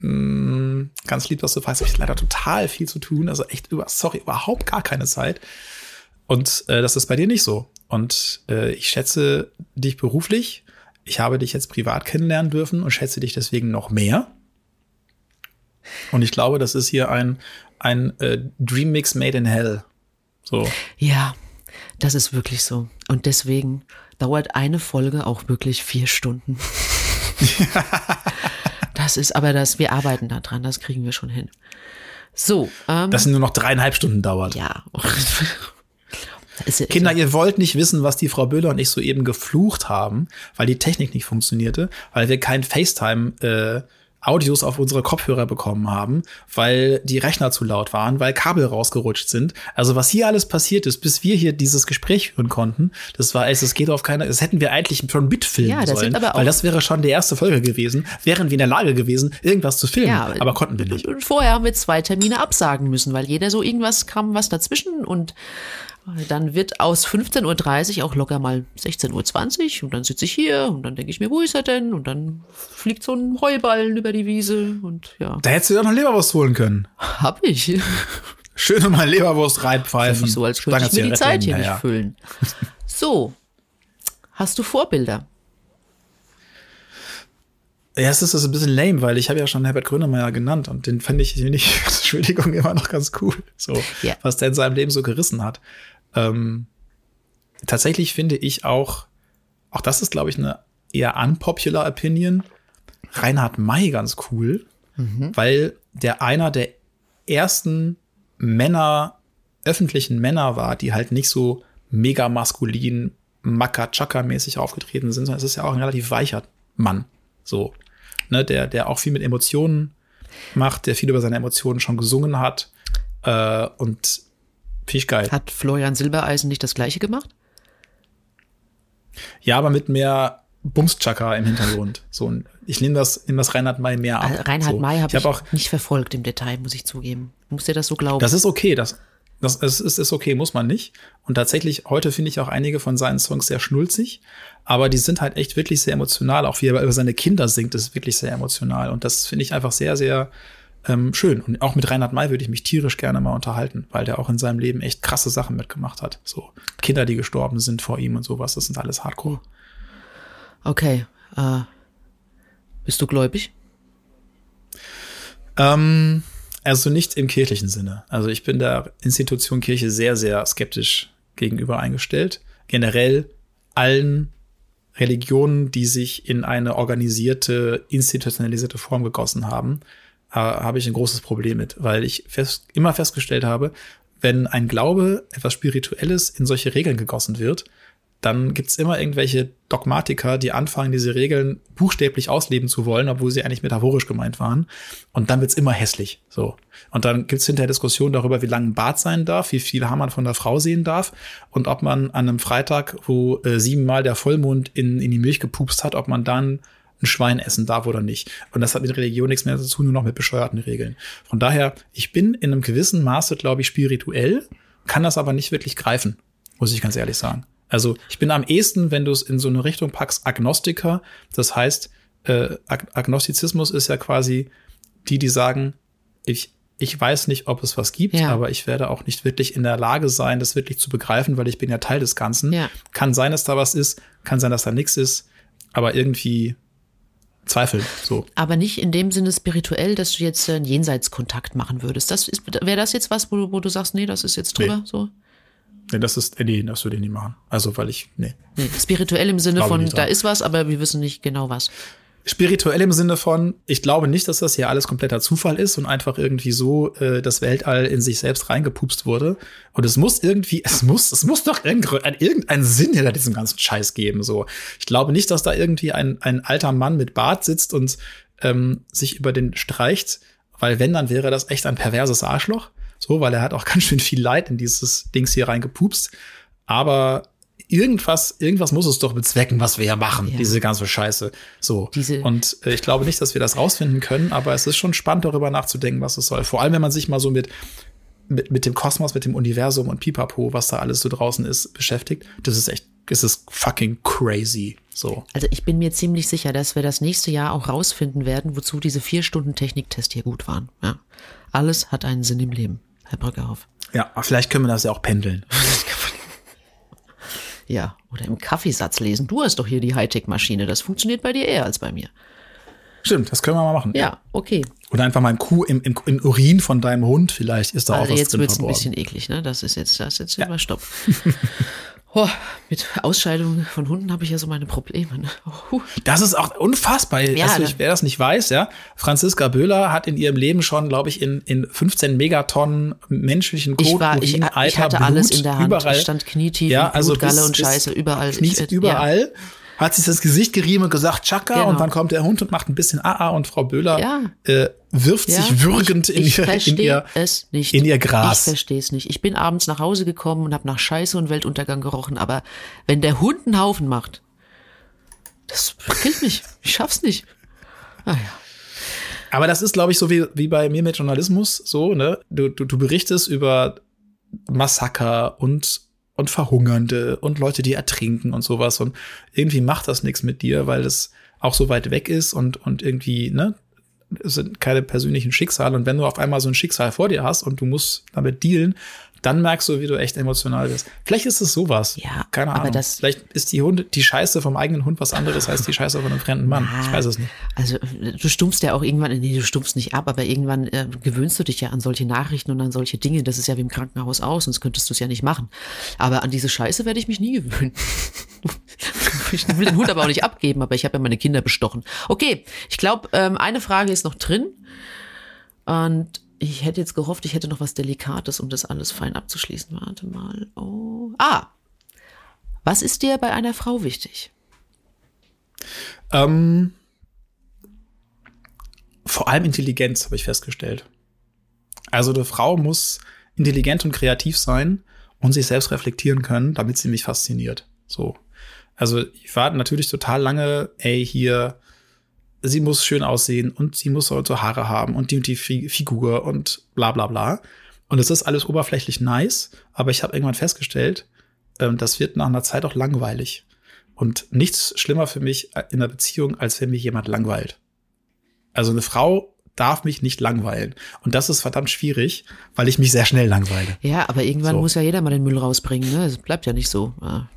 mh, mm, ganz lieb, dass du fragst, ich leider total viel zu tun. Also echt über, sorry, überhaupt gar keine Zeit. Und äh, das ist bei dir nicht so. Und äh, ich schätze dich beruflich. Ich habe dich jetzt privat kennenlernen dürfen und schätze dich deswegen noch mehr. Und ich glaube, das ist hier ein, ein äh, Dream Mix made in hell. So. Ja, das ist wirklich so. Und deswegen dauert eine Folge auch wirklich vier Stunden. das ist aber das, wir arbeiten da dran, das kriegen wir schon hin. So. Ähm, das sind nur noch dreieinhalb Stunden dauert. Ja. Kinder, ihr wollt nicht wissen, was die Frau Böhler und ich soeben geflucht haben, weil die Technik nicht funktionierte, weil wir kein FaceTime äh, Audios auf unsere Kopfhörer bekommen haben, weil die Rechner zu laut waren, weil Kabel rausgerutscht sind. Also was hier alles passiert ist, bis wir hier dieses Gespräch führen konnten, das war, es geht auf keine, das hätten wir eigentlich schon mitfilmen ja, das sollen, aber auch weil das wäre schon die erste Folge gewesen, wären wir in der Lage gewesen, irgendwas zu filmen, ja, aber konnten wir nicht. Und vorher haben wir zwei Termine absagen müssen, weil jeder so irgendwas kam was dazwischen und Dann wird aus 15.30 Uhr auch locker mal 16.20 Uhr und dann sitze ich hier und dann denke ich mir, wo ist er denn? Und dann fliegt so ein Heuballen über die Wiese und ja. Da hättest du ja noch Leberwurst holen können. Hab ich. Schön mal Leberwurst reinpfeifen. Nicht so, als könnte ich mir die Zeit hier nicht füllen. So. Hast du Vorbilder? Ja, es ist das ein bisschen lame, weil ich habe ja schon Herbert Grönemeyer genannt und den fand ich nicht, Entschuldigung, immer noch ganz cool. So, yeah. was der in seinem Leben so gerissen hat. Ähm, tatsächlich finde ich auch, auch das ist, glaube ich, eine eher unpopular Opinion, Reinhard May ganz cool, mhm. weil der einer der ersten Männer, öffentlichen Männer war, die halt nicht so mega maskulin, Maka-Chaka-mäßig aufgetreten sind, sondern es ist ja auch ein relativ weicher Mann. So. Ne, der, der auch viel mit Emotionen macht, der viel über seine Emotionen schon gesungen hat. Äh, und Finde ich geil. Hat Florian Silbereisen nicht das gleiche gemacht? Ja, aber mit mehr Bumschaka im Hintergrund. So, ich nehme das, nehme das Reinhard May mehr ab. Äh, Reinhard so. May habe ich, hab auch nicht verfolgt im Detail, muss ich zugeben. Muss dir das so glauben? Das ist okay, das, das ist, ist, ist okay, muss man nicht. Und tatsächlich, heute finde ich auch einige von seinen Songs sehr schnulzig, aber die sind halt echt wirklich sehr emotional. Auch wie er über seine Kinder singt, ist wirklich sehr emotional. Und das finde ich einfach sehr, sehr ähm, schön. Und auch mit Reinhard May würde ich mich tierisch gerne mal unterhalten, weil der auch in seinem Leben echt krasse Sachen mitgemacht hat. So Kinder, die gestorben sind vor ihm und sowas, das sind alles Hardcore. Okay. Äh, bist du gläubig? Ähm, also nicht im kirchlichen Sinne. Also ich bin der Institution Kirche sehr, sehr skeptisch gegenüber eingestellt. Generell allen Religionen, die sich in eine organisierte, institutionalisierte Form gegossen haben, äh, habe ich ein großes Problem mit, weil ich fest, immer festgestellt habe, wenn ein Glaube, etwas Spirituelles in solche Regeln gegossen wird, dann gibt's immer irgendwelche Dogmatiker, die anfangen, diese Regeln buchstäblich ausleben zu wollen, obwohl sie eigentlich metaphorisch gemeint waren. Und dann wird's immer hässlich. So. Und dann gibt's hinterher Diskussionen darüber, wie lang ein Bart sein darf, wie viel Haar man von der Frau sehen darf und ob man an einem Freitag, wo äh, siebenmal der Vollmond in, in die Milch gepupst hat, ob man dann ein Schwein essen darf oder nicht. Und das hat mit Religion nichts mehr zu tun, nur noch mit bescheuerten Regeln. Von daher, ich bin in einem gewissen Maße, glaube ich, spirituell, kann das aber nicht wirklich greifen, muss ich ganz ehrlich sagen. Also ich bin am ehesten, wenn du es in so eine Richtung packst, Agnostiker. Das heißt, äh, Ag Agnostizismus ist ja quasi die, die sagen, ich, ich weiß nicht, ob es was gibt, ja. aber ich werde auch nicht wirklich in der Lage sein, das wirklich zu begreifen, weil ich bin ja Teil des Ganzen. Ja. Kann sein, dass da was ist, kann sein, dass da nichts ist, aber irgendwie zweifeln. So. Aber nicht in dem Sinne spirituell, dass du jetzt einen Jenseitskontakt machen würdest. Das wäre das jetzt was, wo, wo, du sagst, nee, das ist jetzt drüber nee. so? Nee, das ist, nee, das würde ich nicht machen. Also, weil ich, nee. nee spirituell im Sinne von, da ist was, aber wir wissen nicht genau was spirituell im Sinne von, ich glaube nicht, dass das hier alles kompletter Zufall ist und einfach irgendwie so äh, das Weltall in sich selbst reingepupst wurde. Und es muss irgendwie, es muss, es muss doch irgendeinen irgendein Sinn hinter diesem ganzen Scheiß geben. So, ich glaube nicht, dass da irgendwie ein, ein alter Mann mit Bart sitzt und ähm, sich über den streicht, weil wenn, dann wäre das echt ein perverses Arschloch. So, weil er hat auch ganz schön viel Leid in dieses Dings hier reingepupst. Aber irgendwas, irgendwas muss es doch bezwecken, was wir ja machen, ja. diese ganze Scheiße. So. Diese und äh, ich glaube nicht, dass wir das rausfinden können, aber es ist schon spannend, darüber nachzudenken, was es soll. Vor allem, wenn man sich mal so mit, mit, mit dem Kosmos, mit dem Universum und Pipapo, was da alles so draußen ist, beschäftigt. Das ist echt, das ist fucking crazy. So. Also ich bin mir ziemlich sicher, dass wir das nächste Jahr auch rausfinden werden, wozu diese vier Stunden Techniktest hier gut waren. Ja. Alles hat einen Sinn im Leben, Herr Brückerhoff. Ja, vielleicht können wir das ja auch pendeln. Ja, oder im Kaffeesatz lesen. Du hast doch hier die Hightech-Maschine. Das funktioniert bei dir eher als bei mir. Stimmt, das können wir mal machen. Ja, okay. Oder einfach mal ein Kuh im, im, im Urin von deinem Hund, vielleicht ist da also auch was jetzt wird es ein bisschen eklig, ne? Das ist jetzt, das ist jetzt ja. immer Stopp. Oh, mit Ausscheidungen von Hunden habe ich ja so meine Probleme. Ne? Oh. Das ist auch unfassbar. Ja, also, wer das nicht weiß, ja, Franziska Böhler hat in ihrem Leben schon, glaube ich, in, in 15 Megatonnen menschlichen Kot, ich war, Urin, ich, Alter, ich hatte Blut, alles in der Hand. Überall. Ich stand knietief, ja, also Blut, Galle und Scheiße, überall. Kniet ich, überall. Ja hat sich das Gesicht gerieben und gesagt, Chaka, genau. und dann kommt der Hund und macht ein bisschen AA und Frau Böhler ja. äh, wirft ja. sich würgend in, ich, ich ihr, in, ihr, es nicht. in ihr Gras. Ich verstehe es nicht. Ich bin abends nach Hause gekommen und habe nach Scheiße und Weltuntergang gerochen, aber wenn der Hund einen Haufen macht, das killt mich. Ich schaff's nicht. Ah ja. Aber das ist, glaube ich, so wie, wie bei mir mit Journalismus so, ne? Du, du, du berichtest über Massaker und und Verhungernde und Leute, die ertrinken und sowas. Und irgendwie macht das nichts mit dir, weil es auch so weit weg ist und, und irgendwie, ne, es sind keine persönlichen Schicksale. Und wenn du auf einmal so ein Schicksal vor dir hast und du musst damit dealen, dann merkst du, wie du echt emotional bist. Vielleicht ist es sowas. Ja, keine aber Ahnung. das- Vielleicht ist die Hund, die Scheiße vom eigenen Hund was anderes als die Scheiße von einem fremden Mann. Ich weiß es nicht. Also du stumpfst ja auch irgendwann, nee, du stumpfst nicht ab, aber irgendwann äh, gewöhnst du dich ja an solche Nachrichten und an solche Dinge. Das ist ja wie im Krankenhaus aus, sonst könntest du es ja nicht machen. Aber an diese Scheiße werde ich mich nie gewöhnen. ich will den Hund aber auch nicht abgeben, aber ich habe ja meine Kinder bestochen. Okay, ich glaube, ähm, eine Frage ist noch drin. Und ich hätte jetzt gehofft, ich hätte noch was Delikates, um das alles fein abzuschließen. Warte mal. Oh. Ah. Was ist dir bei einer Frau wichtig? Ähm, vor allem Intelligenz, habe ich festgestellt. Also eine Frau muss intelligent und kreativ sein und sich selbst reflektieren können, damit sie mich fasziniert. So. Also ich war natürlich total lange, ey, hier, sie muss schön aussehen und sie muss so so Haare haben und die und die Fi- Figur und bla bla bla. Und es ist alles oberflächlich nice, aber ich habe irgendwann festgestellt, ähm, das wird nach einer Zeit auch langweilig. Und nichts schlimmer für mich in einer Beziehung, als wenn mich jemand langweilt. Also eine Frau darf mich nicht langweilen. Und das ist verdammt schwierig, weil ich mich sehr schnell langweile. Ja, aber irgendwann So. muss ja jeder mal den Müll rausbringen, ne? Es bleibt ja nicht so. Ja.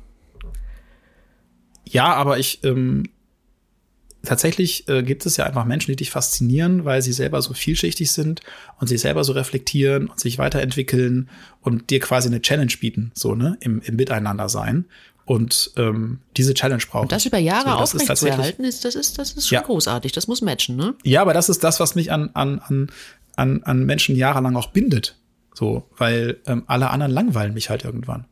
Ja, aber ich ähm, tatsächlich äh, gibt es ja einfach Menschen, die dich faszinieren, weil sie selber so vielschichtig sind und sich selber so reflektieren und sich weiterentwickeln und dir quasi eine Challenge bieten, so ne, im, im Miteinander sein. Und ähm, diese Challenge braucht Und das über Jahre so, das ist aufrecht zu erhalten, ist, das ist, das ist schon Ja. großartig. Das muss matchen, ne? Ja, aber das ist das, was mich an, an, an, an, an Menschen jahrelang auch bindet. So, weil ähm, alle anderen langweilen mich halt irgendwann.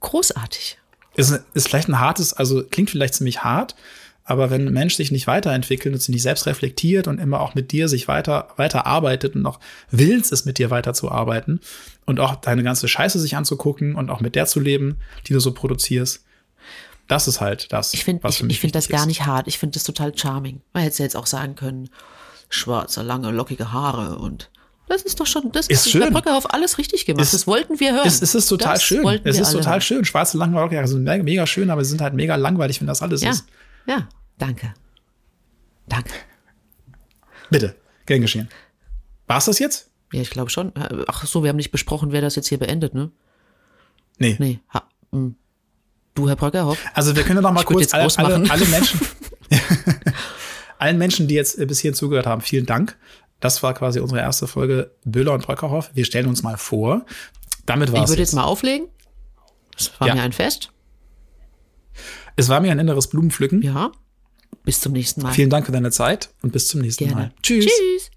Großartig. Ist, ist vielleicht ein hartes, also klingt vielleicht ziemlich hart, aber wenn ein Mensch sich nicht weiterentwickelt und sich nicht selbst reflektiert und immer auch mit dir sich weiter, weiter arbeitet und auch willens ist, mit dir weiterzuarbeiten und auch deine ganze Scheiße sich anzugucken und auch mit der zu leben, die du so produzierst, das ist halt das, Ich finde ich, ich find das gar ist. nicht hart. Ich finde das total charming. Man hätte es ja jetzt auch sagen können, schwarze, lange, lockige Haare und das ist doch schon, das Ist ist schön. Brücke auf alles richtig gemacht. Ist- das wollten wir hören. Es, es ist total das schön. Es ist total hören. schön. Schwarze lange Haare sind me- mega schön, aber sie sind halt mega langweilig, wenn das alles Ja, ist. ja, danke. Danke. Bitte, gern geschehen. War's das jetzt? Ja, ich glaube schon. Ach so, wir haben nicht besprochen, wer das jetzt hier beendet, ne? Nee. Nee. Ha, hm. Du, Herr Bröckerhoff? Also wir können ja noch mal Ich kurz jetzt alle, alle, ausmachen. alle Menschen, allen Menschen, die jetzt äh, bis hierhin zugehört haben, vielen Dank. Das war quasi unsere erste Folge Böhler und Bröckerhoff. Wir stellen uns mal vor. Damit Ich war's würde jetzt. jetzt mal auflegen. Es war Ja. mir ein Fest. Es war mir ein inneres Blumenpflücken. Ja. Bis zum nächsten Mal. Vielen Dank für deine Zeit und bis zum nächsten Gerne. Mal. Tschüss. Tschüss.